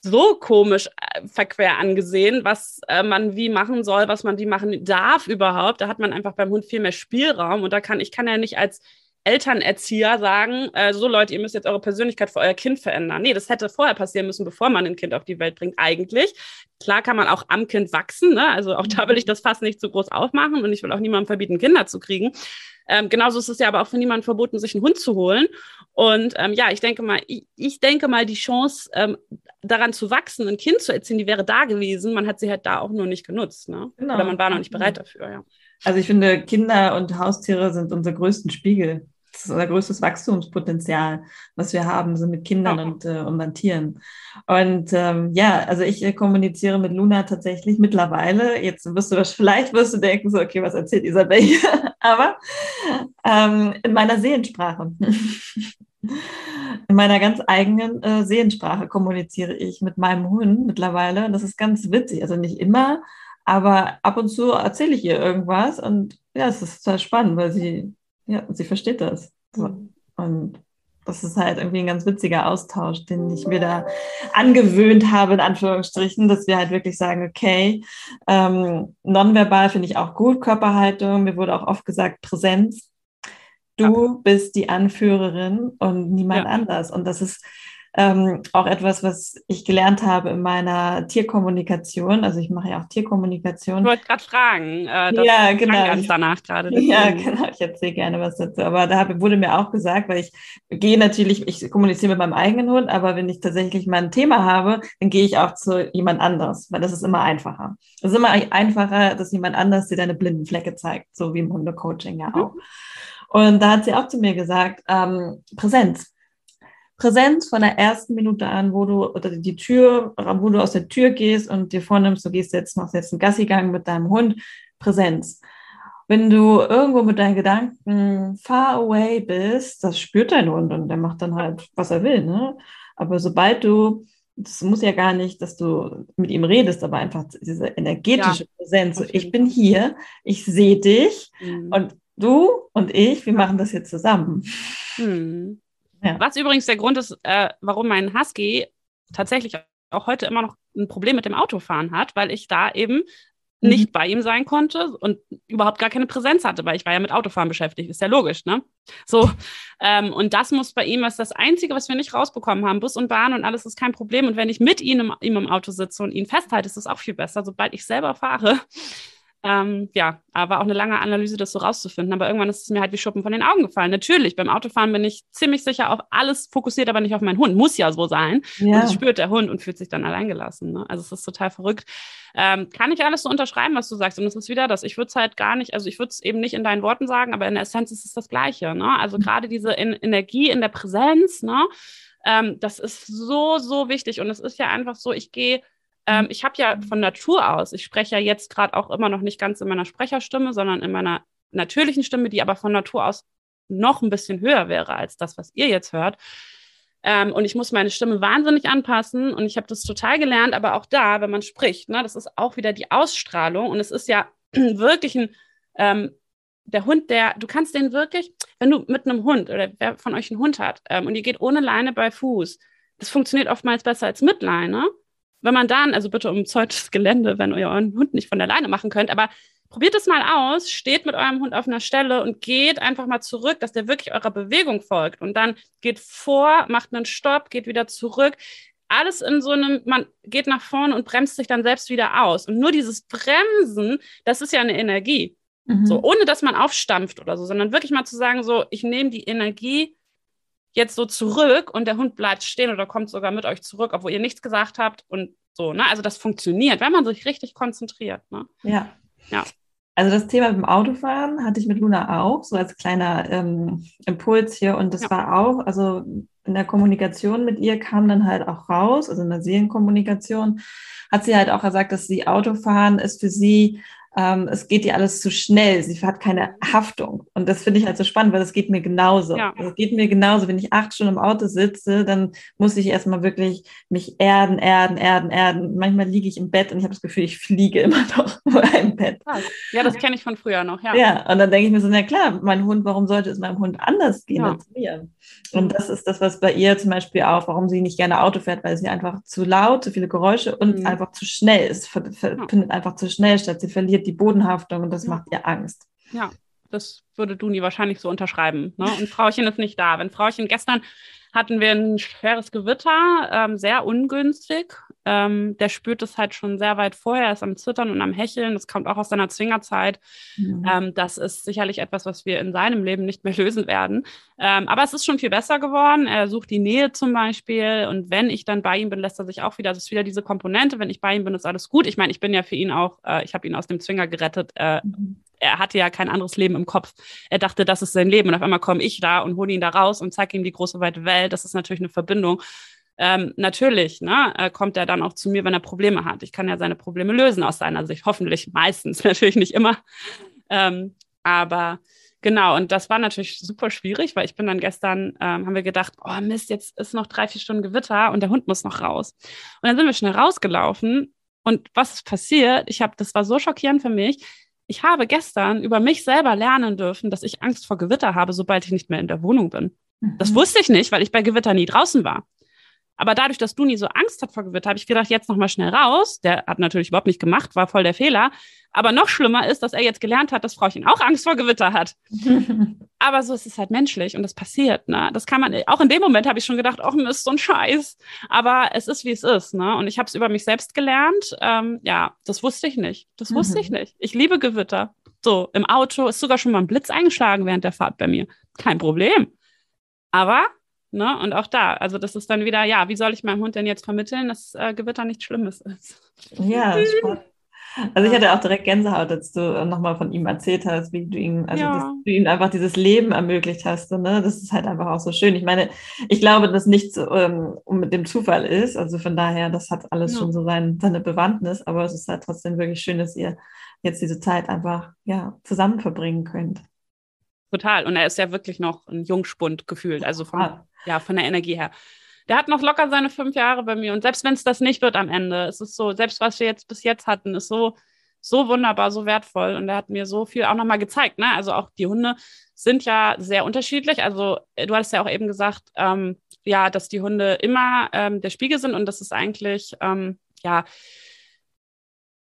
so komisch äh, verquer angesehen, was äh, man wie machen soll, was man wie machen darf überhaupt. Da hat man einfach beim Hund viel mehr Spielraum und da kann ich kann ja nicht als Elternerzieher sagen, äh, so Leute, ihr müsst jetzt eure Persönlichkeit für euer Kind verändern. Nee, das hätte vorher passieren müssen, bevor man ein Kind auf die Welt bringt, eigentlich. Klar kann man auch am Kind wachsen, ne? also auch da will ich das fast nicht zu groß aufmachen und ich will auch niemandem verbieten, Kinder zu kriegen. Ähm, genauso ist es ja aber auch für niemanden verboten, sich einen Hund zu holen. Und ähm, ja, ich denke mal, ich, ich denke mal, die Chance, ähm, daran zu wachsen, ein Kind zu erziehen, die wäre da gewesen. Man hat sie halt da auch nur nicht genutzt. Ne? Genau. Oder man war noch nicht bereit dafür, ja. Also ich finde, Kinder und Haustiere sind unsere größten Spiegel. Das ist unser größtes Wachstumspotenzial, was wir haben, so mit Kindern und, äh, und Tieren. Und ähm, ja, also ich äh, kommuniziere mit Luna tatsächlich mittlerweile. Jetzt wirst du das, vielleicht wirst du denken, so, okay, was erzählt Isabel hier? [LAUGHS] Aber ähm, in meiner Seelensprache. in meiner ganz eigenen äh, Seelensprache kommuniziere ich mit meinem Hund mittlerweile. Das ist ganz witzig. Also nicht immer, aber ab und zu erzähle ich ihr irgendwas und ja, es ist total spannend, weil sie ja, sie versteht das. So. Und das ist halt irgendwie ein ganz witziger Austausch, den ich mir da angewöhnt habe, in Anführungsstrichen, dass wir halt wirklich sagen, okay, ähm, nonverbal finde ich auch gut, Körperhaltung, mir wurde auch oft gesagt, Präsenz. Du ja. bist die Anführerin und niemand ja. anders. Und das ist ähm, auch etwas, was ich gelernt habe in meiner Tierkommunikation. Also ich mache ja auch Tierkommunikation. Ich wollte gerade fragen. Äh, ja, genau. Ganz danach gerade. [LAUGHS] Ja, genau. Ich erzähle gerne was dazu. Aber da wurde mir auch gesagt, weil ich gehe natürlich, ich kommuniziere mit meinem eigenen Hund, aber wenn ich tatsächlich mal ein Thema habe, dann gehe ich auch zu jemand anders, weil das ist immer einfacher. Es ist immer einfacher, dass jemand anders dir deine blinden Flecke zeigt, so wie im Hundecoaching ja mhm. auch. Mhm. Und da hat sie auch zu mir gesagt, ähm, Präsenz. Präsenz von der ersten Minute an, wo du oder die Tür, wo du aus der Tür gehst und dir vornimmst, du gehst jetzt, machst jetzt einen Gassigang mit deinem Hund, Präsenz. Wenn du irgendwo mit deinen Gedanken far away bist, das spürt dein Hund und der macht dann halt, was er will, ne? Aber sobald du, das muss ja gar nicht, dass du mit ihm redest, aber einfach diese energetische ja, Präsenz, so, ich bin hier, ich sehe dich mhm. und du und ich, wir machen das jetzt zusammen. Mhm. Ja. Was übrigens der Grund ist, äh, warum mein Husky tatsächlich auch heute immer noch ein Problem mit dem Autofahren hat, weil ich da eben mhm. nicht bei ihm sein konnte und überhaupt gar keine Präsenz hatte, weil ich war ja mit Autofahren beschäftigt. Ist ja logisch, ne? So. Ähm, und das muss bei ihm, was das Einzige, was wir nicht rausbekommen haben. Bus und Bahn und alles ist kein Problem. Und wenn ich mit ihm im, ihm im Auto sitze und ihn festhalte, ist das auch viel besser. Sobald ich selber fahre, ähm, ja, aber auch eine lange Analyse, das so rauszufinden. Aber irgendwann ist es mir halt wie Schuppen von den Augen gefallen. Natürlich, beim Autofahren bin ich ziemlich sicher auf alles fokussiert, aber nicht auf meinen Hund. Muss ja so sein. Ja. Und das spürt der Hund und fühlt sich dann alleingelassen. Ne? Also es ist total verrückt. Ähm, kann ich alles so unterschreiben, was du sagst? Und es ist wieder das. Ich würde es halt gar nicht, also ich würde es eben nicht in deinen Worten sagen, aber in der Essenz ist es das Gleiche. Ne? Also mhm. gerade diese in Energie in der Präsenz, ne? Ähm, das ist so, so wichtig. Und es ist ja einfach so, ich gehe ähm, ich habe ja von Natur aus, ich spreche ja jetzt gerade auch immer noch nicht ganz in meiner Sprecherstimme, sondern in meiner natürlichen Stimme, die aber von Natur aus noch ein bisschen höher wäre als das, was ihr jetzt hört. Ähm, und ich muss meine Stimme wahnsinnig anpassen und ich habe das total gelernt, aber auch da, wenn man spricht, ne, das ist auch wieder die Ausstrahlung und es ist ja [CLEARS THROAT] wirklich ein, ähm, der Hund, der, du kannst den wirklich, wenn du mit einem Hund oder wer von euch einen Hund hat ähm, und ihr geht ohne Leine bei Fuß, das funktioniert oftmals besser als mit Leine wenn man dann, also bitte umzäuntes [LAUGHS] Gelände, wenn ihr euren Hund nicht von alleine machen könnt, aber probiert es mal aus, steht mit eurem Hund auf einer Stelle und geht einfach mal zurück, dass der wirklich eurer Bewegung folgt und dann geht vor, macht einen Stopp, geht wieder zurück. Alles in so einem, man geht nach vorne und bremst sich dann selbst wieder aus. Und nur dieses Bremsen, das ist ja eine Energie. Mhm. So, ohne dass man aufstampft oder so, sondern wirklich mal zu sagen, so, ich nehme die Energie jetzt so zurück und der Hund bleibt stehen oder kommt sogar mit euch zurück, obwohl ihr nichts gesagt habt und so, ne? Also das funktioniert, wenn man sich richtig konzentriert, ne? Ja. Ja. Also das Thema beim Autofahren hatte ich mit Luna auch, so als kleiner ähm, Impuls hier. Und das ja. war auch, also in der Kommunikation mit ihr kam dann halt auch raus, also in der Seelenkommunikation, hat sie halt auch gesagt, dass sie Autofahren ist für sie ähm, es geht ihr alles zu schnell, sie hat keine Haftung. Und das finde ich halt so spannend, weil das geht mir genauso. Ja. Das geht mir genauso. Wenn ich acht Stunden im Auto sitze, dann muss ich erstmal wirklich mich erden, erden, erden, erden. Manchmal liege ich im Bett und ich habe das Gefühl, ich fliege [LAUGHS] immer noch im Bett. Ja, das kenne ich von früher noch, ja. Ja, und dann denke ich mir so, na klar, mein Hund, warum sollte es meinem Hund anders gehen ja. als mir? Und das ist das, was bei ihr zum Beispiel auch, warum sie nicht gerne Auto fährt, weil sie einfach zu laut, zu viele Geräusche und mhm. einfach zu schnell ist, findet einfach zu schnell statt. Sie verliert verliert die Bodenhaftung und das ja. macht ihr Angst. Ja. Das würde Duni wahrscheinlich so unterschreiben. Ne? Und Frauchen ist nicht da. Wenn Frauchen gestern hatten wir ein schweres Gewitter, ähm, sehr ungünstig. Ähm, der spürt es halt schon sehr weit vorher, er ist am Zittern und am Hecheln. Das kommt auch aus seiner Zwingerzeit. Mhm. Ähm, das ist sicherlich etwas, was wir in seinem Leben nicht mehr [LAUGHS] lösen werden. Ähm, aber es ist schon viel besser geworden. Er sucht die Nähe zum Beispiel. Und wenn ich dann bei ihm bin, lässt er sich auch wieder, das ist wieder diese Komponente, wenn ich bei ihm bin, ist alles gut. Ich meine, ich bin ja für ihn auch, äh, ich habe ihn aus dem Zwinger gerettet. Äh, mhm er hatte ja kein anderes Leben im Kopf. Er dachte, das ist sein Leben. Und auf einmal komme ich da und hole ihn da raus und zeige ihm die große weite Welt. Das ist natürlich eine Verbindung. Ähm, natürlich ne, äh, kommt er dann auch zu mir, wenn er Probleme hat. Ich kann ja seine Probleme lösen aus seiner Sicht. Hoffentlich meistens, [LAUGHS] natürlich nicht immer. Ähm, aber genau, und das war natürlich super schwierig, weil ich bin dann gestern, ähm, haben wir gedacht, oh Mist, jetzt ist noch drei, vier Stunden Gewitter und der Hund muss noch raus. Und dann sind wir schnell rausgelaufen. Und was ist passiert? Ich habe, das war so schockierend für mich ich habe gestern über mich selber lernen dürfen, dass ich Angst vor Gewitter habe, sobald ich nicht mehr in der Wohnung bin. Mhm. Das wusste ich nicht, weil ich bei Gewitter nie draußen war. Aber dadurch, dass du nie so Angst hat vor Gewitter, habe ich gedacht, jetzt nochmal schnell raus. Der hat natürlich überhaupt nicht gemacht, war voll der Fehler. Aber noch schlimmer ist, dass er jetzt gelernt hat, dass Frauchen auch Angst vor Gewitter hat. [LAUGHS] Aber so ist es halt menschlich und das passiert. Ne? Das kann man, auch in dem Moment habe ich schon gedacht, oh Mist, so ein Scheiß. Aber es ist, wie es ist. Ne? Und ich habe es über mich selbst gelernt. Ähm, ja, das wusste ich nicht. Das wusste mhm. ich nicht. Ich liebe Gewitter. So, im Auto ist sogar schon mal ein Blitz eingeschlagen während der Fahrt bei mir. Kein Problem. Aber Ne? Und auch da, also das ist dann wieder, ja, wie soll ich meinem Hund denn jetzt vermitteln, dass äh, Gewitter nichts Schlimmes ist? Ja, [LAUGHS] spannend. Also ich hatte auch direkt Gänsehaut, als du äh, nochmal von ihm erzählt hast, wie du ihm, also ja. dass du ihm einfach dieses Leben ermöglicht hast. ne? Das ist halt einfach auch so schön. Ich meine, ich glaube, dass nichts ähm, mit dem Zufall ist. Also von daher, das hat alles ja. schon so sein, seine Bewandtnis, aber es ist halt trotzdem wirklich schön, dass ihr jetzt diese Zeit einfach ja, zusammen verbringen könnt. Total. Und er ist ja wirklich noch ein Jungspund gefühlt, also von, ja, von der Energie her. Der hat noch locker seine fünf Jahre bei mir. Und selbst wenn es das nicht wird am Ende, es ist so, selbst was wir jetzt bis jetzt hatten, ist so, so wunderbar, so wertvoll. Und er hat mir so viel auch nochmal gezeigt. Ne? Also auch die Hunde sind ja sehr unterschiedlich. Also äh, du hast ja auch eben gesagt, ähm, ja, dass die Hunde immer ähm, der Spiegel sind und das ist eigentlich, ähm, ja,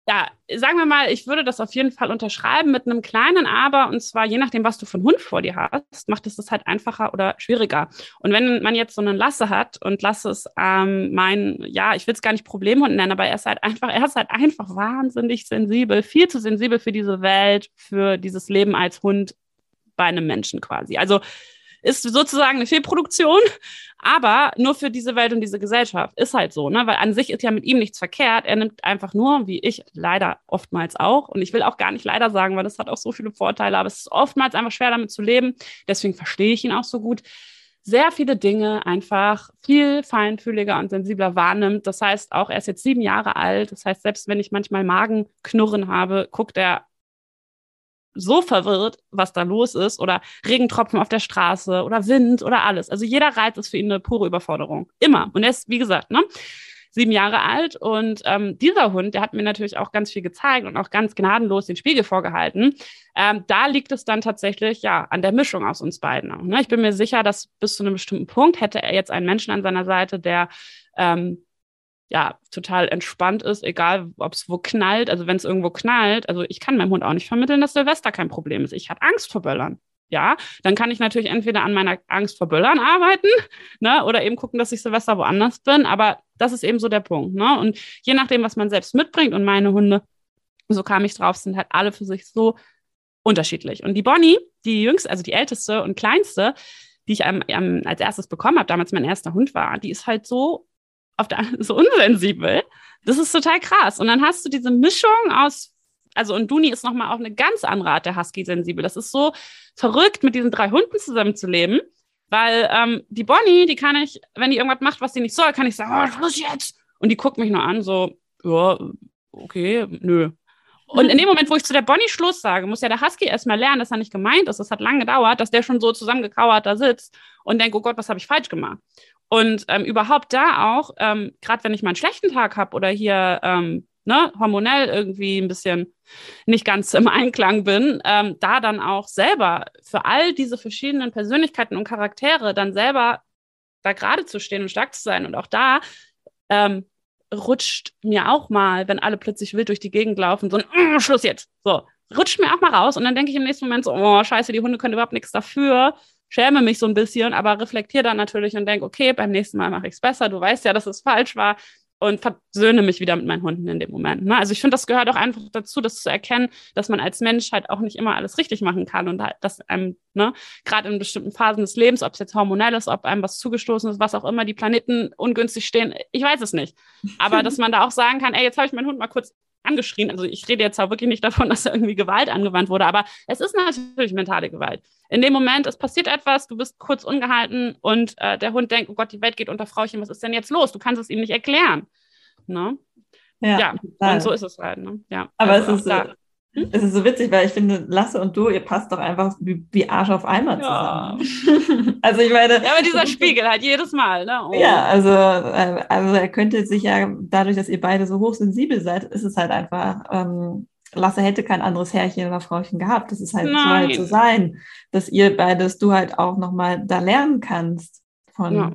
ja, sagen wir mal, ich würde das auf jeden Fall unterschreiben mit einem kleinen Aber. Und zwar, je nachdem, was du von Hund vor dir hast, macht es das halt einfacher oder schwieriger. Und wenn man jetzt so einen Lasse hat und Lasse ist ähm, mein, ja, ich will es gar nicht Problemhund nennen, aber er ist halt einfach, er ist halt einfach wahnsinnig sensibel, viel zu sensibel für diese Welt, für dieses Leben als Hund bei einem Menschen quasi. Also ist sozusagen eine Fehlproduktion, aber nur für diese Welt und diese Gesellschaft. Ist halt so, ne? Weil an sich ist ja mit ihm nichts verkehrt. Er nimmt einfach nur, wie ich leider oftmals auch, und ich will auch gar nicht leider sagen, weil das hat auch so viele Vorteile, aber es ist oftmals einfach schwer damit zu leben. Deswegen verstehe ich ihn auch so gut sehr viele Dinge einfach viel feinfühliger und sensibler wahrnimmt. Das heißt, auch er ist jetzt sieben Jahre alt. Das heißt, selbst wenn ich manchmal Magenknurren habe, guckt er so verwirrt, was da los ist oder Regentropfen auf der Straße oder Wind oder alles. Also jeder Reiz ist für ihn eine pure Überforderung. Immer. Und er ist, wie gesagt, ne, sieben Jahre alt und ähm, dieser Hund, der hat mir natürlich auch ganz viel gezeigt und auch ganz gnadenlos den Spiegel vorgehalten. Ähm, da liegt es dann tatsächlich ja an der Mischung aus uns beiden. Ne? Ich bin mir sicher, dass bis zu einem bestimmten Punkt hätte er jetzt einen Menschen an seiner Seite, der ähm, ja, total entspannt ist, egal ob es wo knallt. Also wenn es irgendwo knallt, also ich kann meinem Hund auch nicht vermitteln, dass Silvester kein Problem ist. Ich habe Angst vor Böllern. Ja, dann kann ich natürlich entweder an meiner Angst vor Böllern arbeiten, [LAUGHS] ne, oder eben gucken, dass ich Silvester woanders bin. Aber das ist eben so der Punkt, ne? Und je nachdem, was man selbst mitbringt und meine Hunde, so kam ich drauf, sind halt alle für sich so unterschiedlich. Und die Bonnie, die jüngste, also die älteste und kleinste, die ich am, als erstes bekommen habe, damals mein erster Hund war, die ist halt so auf der [LAUGHS] so unsensibel. Das ist total krass. Und dann hast du diese Mischung aus, also und Duni ist nochmal auch eine ganz andere Art der Husky-sensibel. Das ist so verrückt, mit diesen drei Hunden zusammenzuleben. Weil ähm, die Bonnie, die kann ich, wenn die irgendwas macht, was sie nicht soll, kann ich sagen, oh, Schluss jetzt. Und die guckt mich nur an, so, ja, okay, nö. Und in dem Moment, wo ich zu der Bonnie Schluss sage, muss ja der Husky erstmal lernen, dass er nicht gemeint ist. Das hat lange gedauert, dass der schon so zusammengekauert da sitzt und denkt, oh Gott, was habe ich falsch gemacht? Und ähm, überhaupt da auch, ähm, gerade wenn ich mal einen schlechten Tag habe oder hier ähm, ne, hormonell irgendwie ein bisschen nicht ganz im Einklang bin, ähm, da dann auch selber für all diese verschiedenen Persönlichkeiten und Charaktere dann selber da gerade zu stehen und stark zu sein. Und auch da ähm, rutscht mir auch mal, wenn alle plötzlich wild durch die Gegend laufen, so ein mm, Schluss jetzt. So, rutscht mir auch mal raus und dann denke ich im nächsten Moment so, oh, scheiße, die Hunde können überhaupt nichts dafür schäme mich so ein bisschen, aber reflektiere dann natürlich und denke, okay, beim nächsten Mal mache ich es besser. Du weißt ja, dass es falsch war und versöhne mich wieder mit meinen Hunden in dem Moment. Ne? Also ich finde, das gehört auch einfach dazu, das zu erkennen, dass man als Mensch halt auch nicht immer alles richtig machen kann und halt, dass einem, ne, gerade in bestimmten Phasen des Lebens, ob es jetzt hormonell ist, ob einem was zugestoßen ist, was auch immer, die Planeten ungünstig stehen, ich weiß es nicht. Aber dass man da auch sagen kann, ey, jetzt habe ich meinen Hund mal kurz angeschrien. Also ich rede jetzt auch wirklich nicht davon, [LAUGHS] dass da irgendwie Gewalt angewandt wurde, aber es ist natürlich mentale Gewalt. In dem Moment, es passiert etwas, du bist kurz ungehalten und äh, der Hund denkt, oh Gott, die Welt geht unter Frauchen, was ist denn jetzt los? Du kannst es ihm nicht erklären. Ne? Ja, ja und so ist es halt. Ne? Ja, aber also es ist hm? Es ist so witzig, weil ich finde, Lasse und du, ihr passt doch einfach wie, wie Arsch auf zusammen. Ja. [LAUGHS] also ich meine. Ja, aber dieser Spiegel halt jedes Mal, ne? Oh. Ja, also, äh, also er könnte sich ja, dadurch, dass ihr beide so hochsensibel seid, ist es halt einfach, ähm, Lasse hätte kein anderes Herrchen oder Frauchen gehabt. Das ist halt so halt so sein, dass ihr beides, du halt auch nochmal da lernen kannst. Von, ja,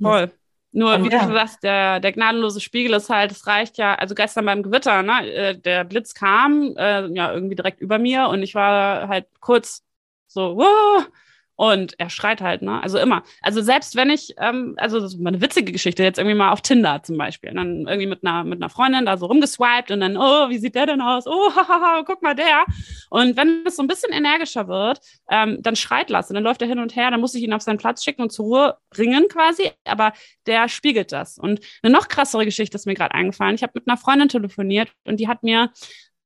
voll. Nur, wie ja. du sagst, der, der gnadenlose Spiegel ist halt, es reicht ja, also gestern beim Gewitter, ne, äh, der Blitz kam, äh, ja, irgendwie direkt über mir und ich war halt kurz so, wow, und er schreit halt, ne? Also immer. Also selbst wenn ich, ähm, also das ist mal eine witzige Geschichte, jetzt irgendwie mal auf Tinder zum Beispiel. Und dann irgendwie mit einer, mit einer Freundin da so rumgeswiped und dann, oh, wie sieht der denn aus? Oh, [LAUGHS] hahaha, guck mal der. Und wenn es so ein bisschen energischer wird, ähm, dann schreit Lasse, dann läuft er hin und her, dann muss ich ihn auf seinen Platz schicken und zur Ruhe bringen quasi. Aber der spiegelt das. Und eine noch krassere Geschichte ist mir gerade eingefallen. Ich habe mit einer Freundin telefoniert und die hat mir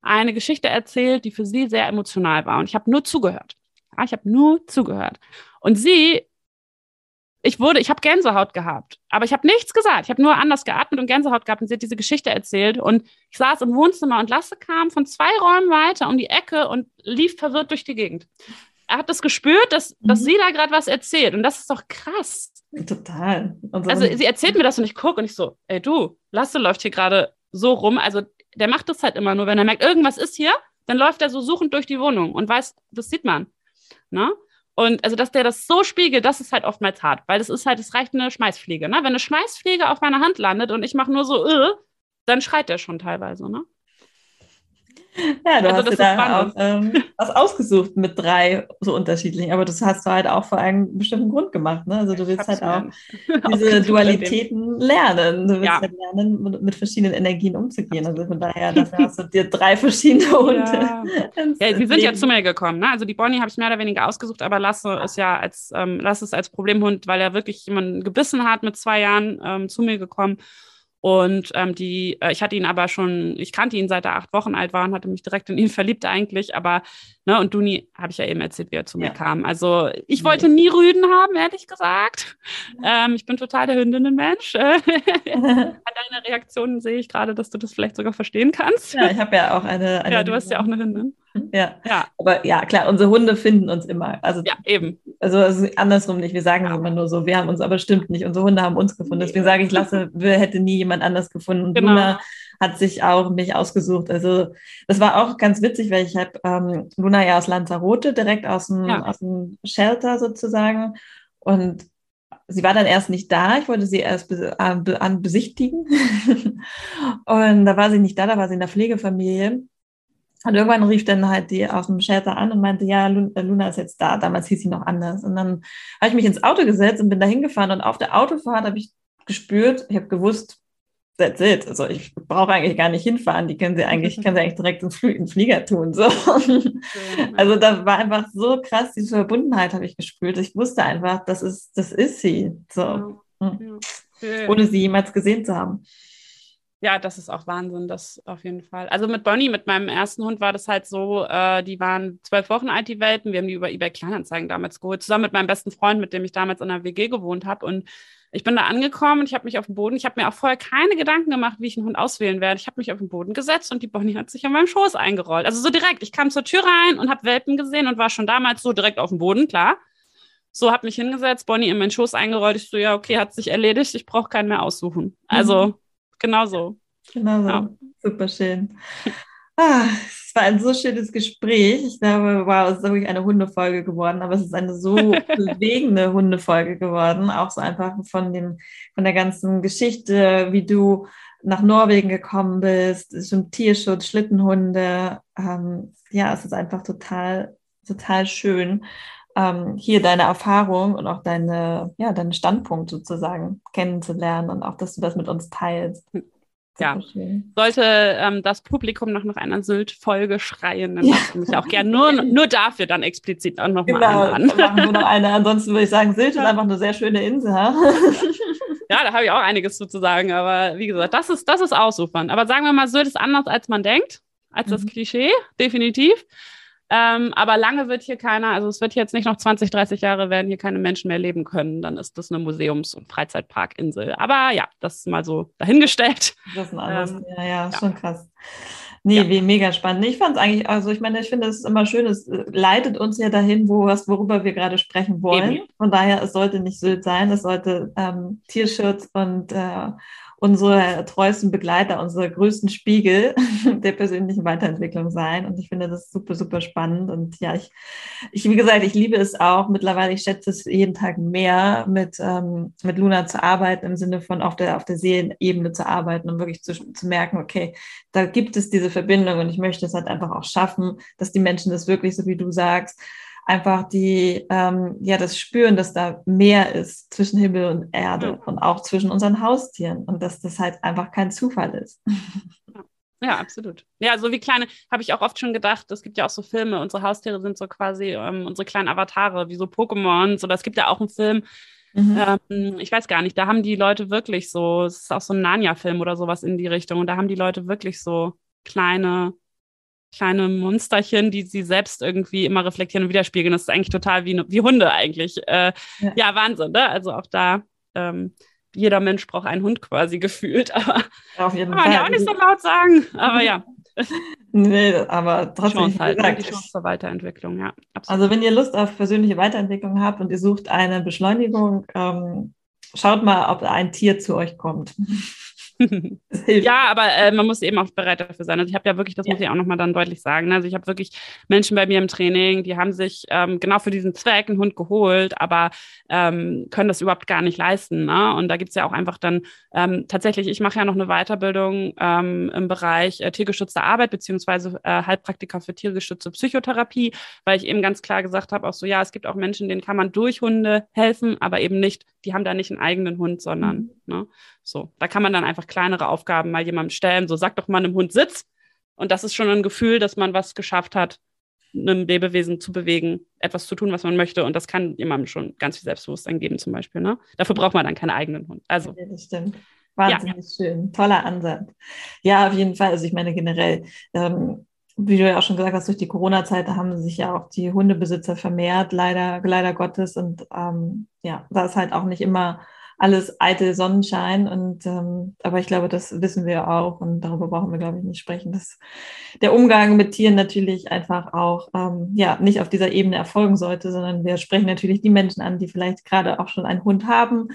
eine Geschichte erzählt, die für sie sehr emotional war. Und ich habe nur zugehört. Ja, ich habe nur zugehört. Und sie, ich wurde, ich habe Gänsehaut gehabt, aber ich habe nichts gesagt. Ich habe nur anders geatmet und Gänsehaut gehabt und sie hat diese Geschichte erzählt. Und ich saß im Wohnzimmer und Lasse kam von zwei Räumen weiter um die Ecke und lief verwirrt durch die Gegend. Er hat das gespürt, dass, mhm. dass sie da gerade was erzählt. Und das ist doch krass. Total. So also sie erzählt mir das und ich gucke und ich so, ey du, Lasse läuft hier gerade so rum. Also der macht das halt immer nur, wenn er merkt, irgendwas ist hier, dann läuft er so suchend durch die Wohnung und weiß, das sieht man. Ne? Und also, dass der das so spiegelt, das ist halt oftmals hart, weil das ist halt, es reicht eine Schmeißfliege. Ne? Wenn eine Schmeißfliege auf meiner Hand landet und ich mache nur so, äh, dann schreit der schon teilweise. Ne? [LAUGHS] Ja, du also hast dir da auch ähm, was ausgesucht mit drei so unterschiedlichen, aber das hast du halt auch vor einem bestimmten Grund gemacht. Ne? Also du willst halt auch [LAUGHS] diese Dualitäten lernen. Du willst ja. halt lernen, mit verschiedenen Energien umzugehen. Also von daher, dafür hast du dir drei verschiedene [LAUGHS] Hunde. Ja, ja die sind ja zu mir gekommen. Ne? Also die Bonnie habe ich mehr oder weniger ausgesucht, aber Lasse ist ja als, ähm, Lasse ist als Problemhund, weil er wirklich jemanden gebissen hat mit zwei Jahren ähm, zu mir gekommen. Und ähm, die, äh, ich hatte ihn aber schon, ich kannte ihn seit er acht Wochen alt war und hatte mich direkt in ihn [LAUGHS] verliebt eigentlich. Aber, ne, und Duni habe ich ja eben erzählt, wie er zu ja. mir kam. Also ich wollte nie Rüden haben, ehrlich gesagt. Ähm, ich bin total der Hündinnenmensch. [LAUGHS] An deiner Reaktion sehe ich gerade, dass du das vielleicht sogar verstehen kannst. Ja, ich habe ja auch eine, eine. Ja, du hast ja auch eine Hündin. [LAUGHS] Ja. ja. Aber ja, klar, unsere Hunde finden uns immer. Also, ja, eben. Also, also andersrum nicht. Wir sagen ja. immer nur so, wir haben uns aber stimmt nicht. Unsere Hunde haben uns gefunden. Deswegen sage ich, Lasse [LAUGHS] wir hätte nie jemand anders gefunden. Und genau. Luna hat sich auch mich ausgesucht. Also das war auch ganz witzig, weil ich habe ähm, Luna ja aus Lanzarote, direkt aus dem, ja. aus dem Shelter sozusagen. Und sie war dann erst nicht da. Ich wollte sie erst be äh, besichtigen. [LAUGHS] und da war sie nicht da, da war sie in der Pflegefamilie. Und irgendwann rief dann halt die aus dem Shelter an und meinte, ja, äh, Luna ist jetzt da. Damals hieß sie noch anders. Und dann habe ich mich ins Auto gesetzt und bin da hingefahren. Und auf der Autofahrt habe ich gespürt, ich habe gewusst, that's it. Also ich brauche eigentlich gar nicht hinfahren. Die können sie eigentlich, [LAUGHS] können sie eigentlich direkt Fl Flieger tun. So. [LAUGHS] Also da war einfach so krass, diese Verbundenheit habe ich gespürt. Ich wusste einfach, das ist, das ist sie. So. Ja. Ja. Ohne sie jemals gesehen zu haben ja, das ist auch Wahnsinn, das auf jeden Fall. Also mit Bonnie, mit meinem ersten Hund, war das halt so, äh, die waren zwölf Wochen alt, die Welten. Wir haben die über eBay Kleinanzeigen damals geholt, zusammen mit meinem besten Freund, mit dem ich damals in einer WG gewohnt habe. Und ich bin da angekommen und ich habe mich auf den Boden, ich habe mir auch vorher keine Gedanken gemacht, wie ich einen Hund auswählen werde. Ich habe mich auf den Boden gesetzt und die Bonnie hat sich an meinem Schoß eingerollt. Also so direkt. Ich kam zur Tür rein und habe Welpen gesehen und war schon damals so direkt auf dem Boden, klar. So, habe mich hingesetzt, Bonnie in meinen Schoß eingerollt. Ich so, ja, okay, hat sich erledigt, ich brauche keinen mehr aussuchen. Also, mhm. Genau so. Genau so. Ja. Super schön. Ah, es war ein so schönes Gespräch. Ich glaube, wow, es ist wirklich eine Hundefolge geworden, aber es ist eine so [LAUGHS] bewegende Hundefolge geworden. Auch so einfach von dem, von der ganzen Geschichte, wie du nach Norwegen gekommen bist, zum Tierschutz, Schlittenhunde. Ähm, ja, es ist einfach total, total schön, ähm, hier deine Erfahrung und auch deine, ja, deinen Standpunkt sozusagen kennenzulernen und auch, dass du das mit uns teilst. Ja, sollte ähm, das Publikum noch nach einer Sylt-Folge schreien, dann ja. darfst du mich auch gerne nur, nur dafür dann explizit auch nochmal genau, einladen. machen wir noch eine. Ansonsten würde ich sagen, Sylt ja. ist einfach eine sehr schöne Insel. [LAUGHS] ja, da habe ich auch einiges zu sagen, aber wie gesagt, das ist, das ist ausufern. Aber sagen wir mal, Sylt ist anders, als man denkt, als mhm. das Klischee, definitiv. Ähm, aber lange wird hier keiner, also es wird jetzt nicht noch 20, 30 Jahre werden hier keine Menschen mehr leben können. Dann ist das eine Museums- und Freizeitparkinsel. Aber ja, das ist mal so dahingestellt. Das ist ein anderes, ähm, ja, ja, ja, schon krass. Nee, ja. wie mega spannend. Ich fand es eigentlich, also ich meine, ich finde es immer schön, es äh, leitet uns ja dahin, wo was, worüber wir gerade sprechen wollen. Eben. Von daher, es sollte nicht Sylt sein, es sollte ähm, Tierschutz und äh, unsere treuesten Begleiter, unsere größten Spiegel [LAUGHS] der persönlichen Weiterentwicklung sein. Und ich finde das super, super spannend. Und ja, ich, ich wie gesagt, ich liebe es auch mittlerweile. Ich schätze es jeden Tag mehr, mit, ähm, mit Luna zu arbeiten, im Sinne von auf der, auf der Seelenebene zu arbeiten und wirklich zu, zu merken, okay, da gibt es diese Verbindung und ich möchte es halt einfach auch schaffen, dass die Menschen das wirklich, so wie du sagst, einfach die, ähm, ja, das spüren, dass da mehr ist zwischen Himmel und Erde ja. und auch zwischen unseren Haustieren und dass das halt einfach kein Zufall ist. Ja, absolut. Ja, so wie kleine, habe ich auch oft schon gedacht, es gibt ja auch so Filme, unsere Haustiere sind so quasi ähm, unsere kleinen Avatare, wie so Pokémon. Oder es gibt ja auch einen Film, mhm. ähm, ich weiß gar nicht, da haben die Leute wirklich so, es ist auch so ein Narnia-Film oder sowas in die Richtung, und da haben die Leute wirklich so kleine kleine Monsterchen, die sie selbst irgendwie immer reflektieren und widerspiegeln. Das ist eigentlich total wie, wie Hunde eigentlich. Äh, ja. ja. Wahnsinn, ne? Also auch da, ähm, jeder Mensch braucht einen Hund quasi [LAUGHS] gefühlt, aber ja, auf jeden kann man ja auch nicht so laut sagen. Aber ja. [LAUGHS] nee, aber trotzdem. Chance halt, gesagt, die Chance zur Weiterentwicklung, ja. Absolut. Also wenn ihr Lust auf persönliche Weiterentwicklung habt und ihr sucht eine Beschleunigung, ähm, schaut mal, ob ein Tier zu euch kommt. [LAUGHS] ja, aber äh, man muss eben auch bereit dafür sein. Also ich habe ja wirklich, das ja. muss ich auch nochmal dann deutlich sagen. Ne? Also ich habe wirklich Menschen bei mir im Training, die haben sich ähm, genau für diesen Zweck einen Hund geholt, aber ähm, können das überhaupt gar nicht leisten. Ne? Und da gibt es ja auch einfach dann ähm, tatsächlich, ich mache ja noch eine Weiterbildung ähm, im Bereich äh, tiergeschützte Arbeit beziehungsweise äh, Heilpraktiker für tiergeschützte Psychotherapie, weil ich eben ganz klar gesagt habe, auch so, ja, es gibt auch Menschen, denen kann man durch Hunde helfen, aber eben nicht, die haben da nicht einen eigenen Hund, sondern mhm. ne? So, da kann man dann einfach kleinere Aufgaben mal jemandem stellen. So, sag doch mal einem Hund Sitz. Und das ist schon ein Gefühl, dass man was geschafft hat, einem Lebewesen zu bewegen, etwas zu tun, was man möchte. Und das kann jemandem schon ganz viel Selbstbewusstsein geben, zum Beispiel. Ne? Dafür braucht man dann keinen eigenen Hund. Also, ja, das stimmt. Wahnsinnig ja. schön. Toller Ansatz. Ja, auf jeden Fall. Also ich meine generell, ähm, wie du ja auch schon gesagt hast, durch die Corona-Zeit haben sich ja auch die Hundebesitzer vermehrt, leider, leider Gottes. Und ähm, ja, da ist halt auch nicht immer alles eitel Sonnenschein. Und ähm, aber ich glaube, das wissen wir auch und darüber brauchen wir, glaube ich, nicht sprechen, dass der Umgang mit Tieren natürlich einfach auch ähm, ja nicht auf dieser Ebene erfolgen sollte, sondern wir sprechen natürlich die Menschen an, die vielleicht gerade auch schon einen Hund haben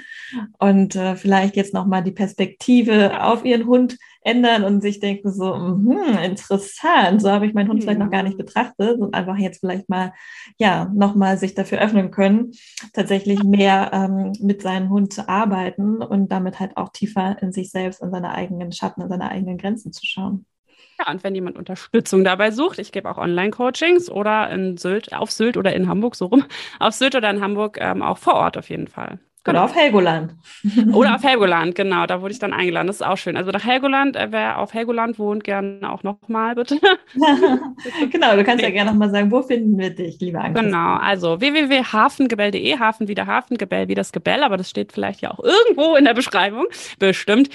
und äh, vielleicht jetzt nochmal die Perspektive auf ihren Hund ändern und sich denken so, hm, interessant, so habe ich meinen Hund vielleicht noch gar nicht betrachtet und einfach jetzt vielleicht mal, ja, nochmal sich dafür öffnen können, tatsächlich mehr ähm, mit seinem Hund zu arbeiten und damit halt auch tiefer in sich selbst und seine eigenen Schatten und seine eigenen Grenzen zu schauen. Ja, und wenn jemand Unterstützung dabei sucht, ich gebe auch Online-Coachings oder in Sylt, auf Sylt oder in Hamburg, so rum, auf Sylt oder in Hamburg ähm, auch vor Ort auf jeden Fall. Oder auf Helgoland. [LAUGHS] Oder auf Helgoland, genau. Da wurde ich dann eingeladen. Das ist auch schön. Also nach Helgoland, äh, wer auf Helgoland wohnt, gerne auch nochmal, bitte. [LAUGHS] genau, du kannst ja gerne nochmal sagen, wo finden wir dich, liebe Angst? Genau, also www.hafengebell.de, Hafen wie der Hafen, Gebell wie das Gebell, aber das steht vielleicht ja auch irgendwo in der Beschreibung, bestimmt.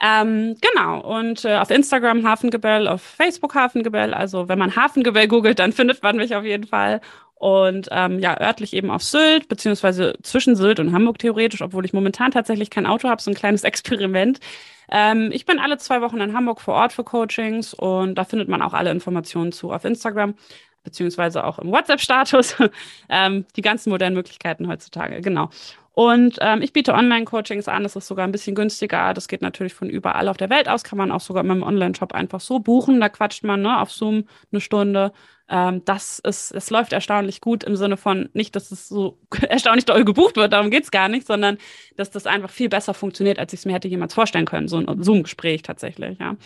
Ähm, genau, und äh, auf Instagram Hafengebell, auf Facebook Hafengebell. Also wenn man Hafengebell googelt, dann findet man mich auf jeden Fall. Und ähm, ja, örtlich eben auf Sylt, beziehungsweise zwischen Sylt und Hamburg theoretisch, obwohl ich momentan tatsächlich kein Auto habe, so ein kleines [LAUGHS] Experiment. Ähm, ich bin alle zwei Wochen in Hamburg vor Ort für Coachings und da findet man auch alle Informationen zu auf Instagram beziehungsweise auch im WhatsApp-Status. [LAUGHS] ähm, die ganzen modernen Möglichkeiten heutzutage, genau. Und ähm, ich biete Online-Coachings an, das ist sogar ein bisschen günstiger. Das geht natürlich von überall auf der Welt aus, kann man auch sogar in meinem Online-Shop einfach so buchen. Da quatscht man ne, auf Zoom eine Stunde. Ähm, das ist, es läuft erstaunlich gut im Sinne von nicht, dass es so [LAUGHS] erstaunlich doll gebucht wird, darum geht's gar nicht, sondern dass das einfach viel besser funktioniert, als ich es mir hätte jemals vorstellen können, so ein Zoom-Gespräch tatsächlich, ja.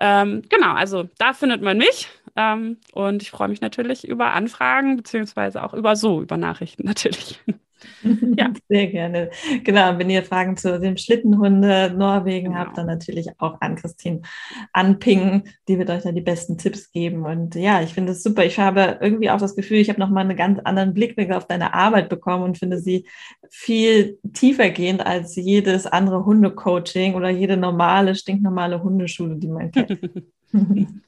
Ähm, genau, also da findet man mich. Ähm, und ich freue mich natürlich über Anfragen, beziehungsweise auch über so, über Nachrichten [LAUGHS] natürlich. Ja. [LAUGHS] Sehr gerne. Genau, wenn ihr Fragen zu dem Schlittenhunde Norwegen genau. habt, dann natürlich auch an Christine anpingen. Die wird euch da die besten Tipps geben. Und ja, ich finde es super. Ich habe irgendwie auch das Gefühl, ich habe nochmal einen ganz anderen Blickwinkel auf deine Arbeit bekommen und finde sie viel tiefer gehend als jedes andere Hundecoaching oder jede normale, stinknormale Hundeschule, die man kennt. [LAUGHS] [LAUGHS]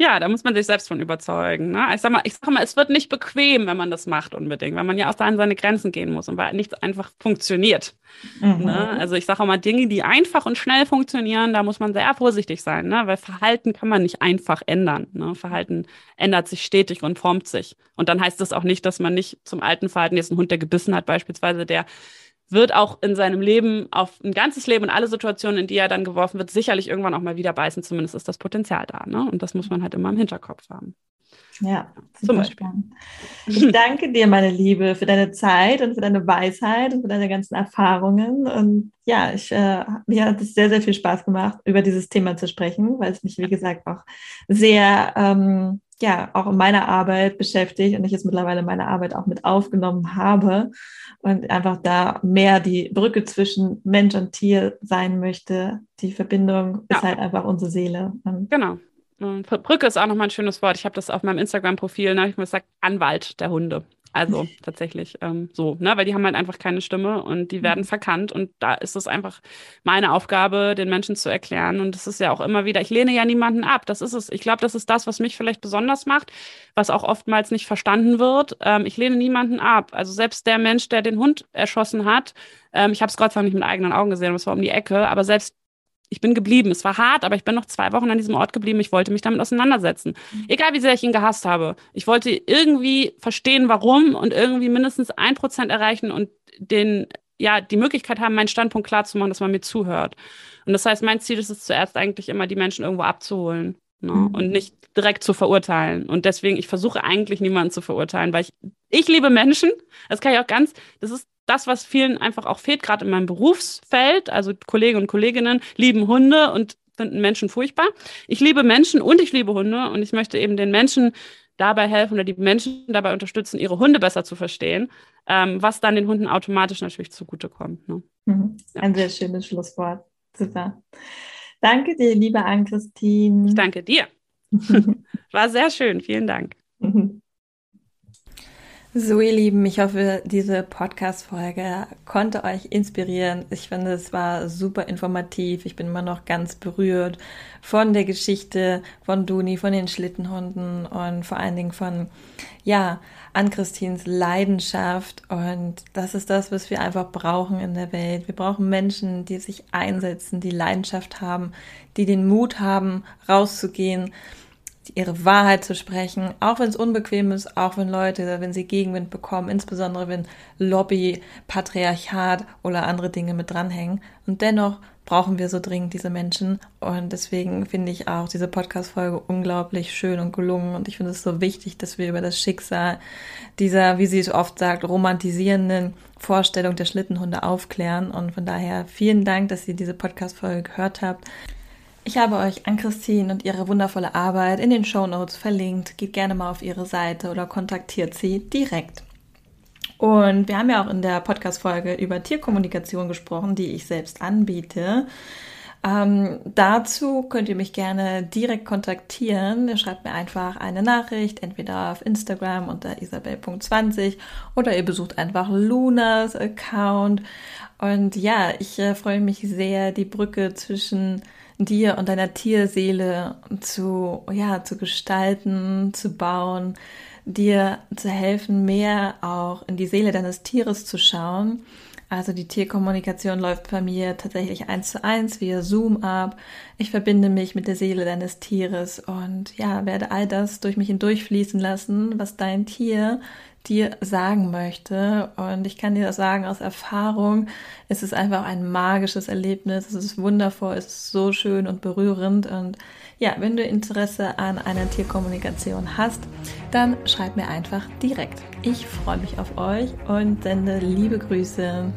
Ja, da muss man sich selbst von überzeugen. Ne? Ich sag mal, ich sag mal, es wird nicht bequem, wenn man das macht unbedingt, weil man ja auch da an seine Grenzen gehen muss und weil nichts einfach funktioniert. Mhm. Ne? Also ich sage auch mal, Dinge, die einfach und schnell funktionieren, da muss man sehr vorsichtig sein, ne? weil Verhalten kann man nicht einfach ändern. Ne? Verhalten ändert sich stetig und formt sich. Und dann heißt das auch nicht, dass man nicht zum alten Verhalten jetzt einen Hund, der gebissen hat, beispielsweise, der wird auch in seinem Leben auf ein ganzes Leben und alle Situationen, in die er dann geworfen wird, sicherlich irgendwann auch mal wieder beißen. Zumindest ist das Potenzial da. Ne? Und das muss man halt immer im Hinterkopf haben. Ja, zum Beispiel. Spannend. Ich danke dir, meine Liebe, für deine Zeit und für deine Weisheit und für deine ganzen Erfahrungen. Und ja, ich, äh, mir hat es sehr, sehr viel Spaß gemacht, über dieses Thema zu sprechen, weil es mich, wie gesagt, auch sehr, ähm, ja, auch in meiner Arbeit beschäftigt und ich jetzt mittlerweile meine Arbeit auch mit aufgenommen habe und einfach da mehr die Brücke zwischen Mensch und Tier sein möchte. Die Verbindung ja. ist halt einfach unsere Seele. Und genau. Brücke ist auch nochmal ein schönes Wort. Ich habe das auf meinem Instagram-Profil, ne, ich mir gesagt, Anwalt der Hunde. Also tatsächlich ähm, so, ne? weil die haben halt einfach keine Stimme und die werden mhm. verkannt. Und da ist es einfach meine Aufgabe, den Menschen zu erklären. Und das ist ja auch immer wieder, ich lehne ja niemanden ab. Das ist es. Ich glaube, das ist das, was mich vielleicht besonders macht, was auch oftmals nicht verstanden wird. Ähm, ich lehne niemanden ab. Also selbst der Mensch, der den Hund erschossen hat, ähm, ich habe es Gott sei Dank nicht mit eigenen Augen gesehen, es war um die Ecke, aber selbst ich bin geblieben. Es war hart, aber ich bin noch zwei Wochen an diesem Ort geblieben. Ich wollte mich damit auseinandersetzen. Mhm. Egal wie sehr ich ihn gehasst habe. Ich wollte irgendwie verstehen, warum und irgendwie mindestens ein Prozent erreichen und den, ja, die Möglichkeit haben, meinen Standpunkt klar zu machen, dass man mir zuhört. Und das heißt, mein Ziel ist es zuerst eigentlich immer, die Menschen irgendwo abzuholen. Ne? Mhm. Und nicht direkt zu verurteilen. Und deswegen, ich versuche eigentlich niemanden zu verurteilen, weil ich, ich liebe Menschen. Das kann ich auch ganz, das ist das, was vielen einfach auch fehlt, gerade in meinem Berufsfeld. Also Kollegen und Kolleginnen lieben Hunde und finden Menschen furchtbar. Ich liebe Menschen und ich liebe Hunde und ich möchte eben den Menschen dabei helfen oder die Menschen dabei unterstützen, ihre Hunde besser zu verstehen, ähm, was dann den Hunden automatisch natürlich zugutekommt. Ne? Mhm. Ein sehr schönes Schlusswort. Super. Danke dir, liebe Ann-Christine. Ich danke dir. [LAUGHS] War sehr schön. Vielen Dank. [LAUGHS] So, ihr Lieben, ich hoffe, diese Podcast-Folge konnte euch inspirieren. Ich finde, es war super informativ. Ich bin immer noch ganz berührt von der Geschichte von Duni, von den Schlittenhunden und vor allen Dingen von, ja, Ann-Christins Leidenschaft. Und das ist das, was wir einfach brauchen in der Welt. Wir brauchen Menschen, die sich einsetzen, die Leidenschaft haben, die den Mut haben, rauszugehen ihre Wahrheit zu sprechen, auch wenn es unbequem ist, auch wenn Leute, wenn sie Gegenwind bekommen, insbesondere wenn Lobby, Patriarchat oder andere Dinge mit dranhängen. Und dennoch brauchen wir so dringend diese Menschen. Und deswegen finde ich auch diese Podcast-Folge unglaublich schön und gelungen. Und ich finde es so wichtig, dass wir über das Schicksal dieser, wie sie es oft sagt, romantisierenden Vorstellung der Schlittenhunde aufklären. Und von daher vielen Dank, dass ihr diese Podcast-Folge gehört habt. Ich habe euch an Christine und ihre wundervolle Arbeit in den Show Notes verlinkt. Geht gerne mal auf ihre Seite oder kontaktiert sie direkt. Und wir haben ja auch in der Podcast-Folge über Tierkommunikation gesprochen, die ich selbst anbiete. Ähm, dazu könnt ihr mich gerne direkt kontaktieren. Ihr schreibt mir einfach eine Nachricht, entweder auf Instagram unter isabel.20 oder ihr besucht einfach Lunas Account. Und ja, ich äh, freue mich sehr, die Brücke zwischen dir und deiner Tierseele zu, ja, zu gestalten, zu bauen, dir zu helfen, mehr auch in die Seele deines Tieres zu schauen. Also die Tierkommunikation läuft bei mir tatsächlich eins zu eins via Zoom ab. Ich verbinde mich mit der Seele deines Tieres und ja, werde all das durch mich hindurchfließen lassen, was dein Tier dir sagen möchte. Und ich kann dir das sagen aus Erfahrung. Es ist einfach ein magisches Erlebnis. Es ist wundervoll. Es ist so schön und berührend. Und ja, wenn du Interesse an einer Tierkommunikation hast, dann schreib mir einfach direkt. Ich freue mich auf euch und sende liebe Grüße.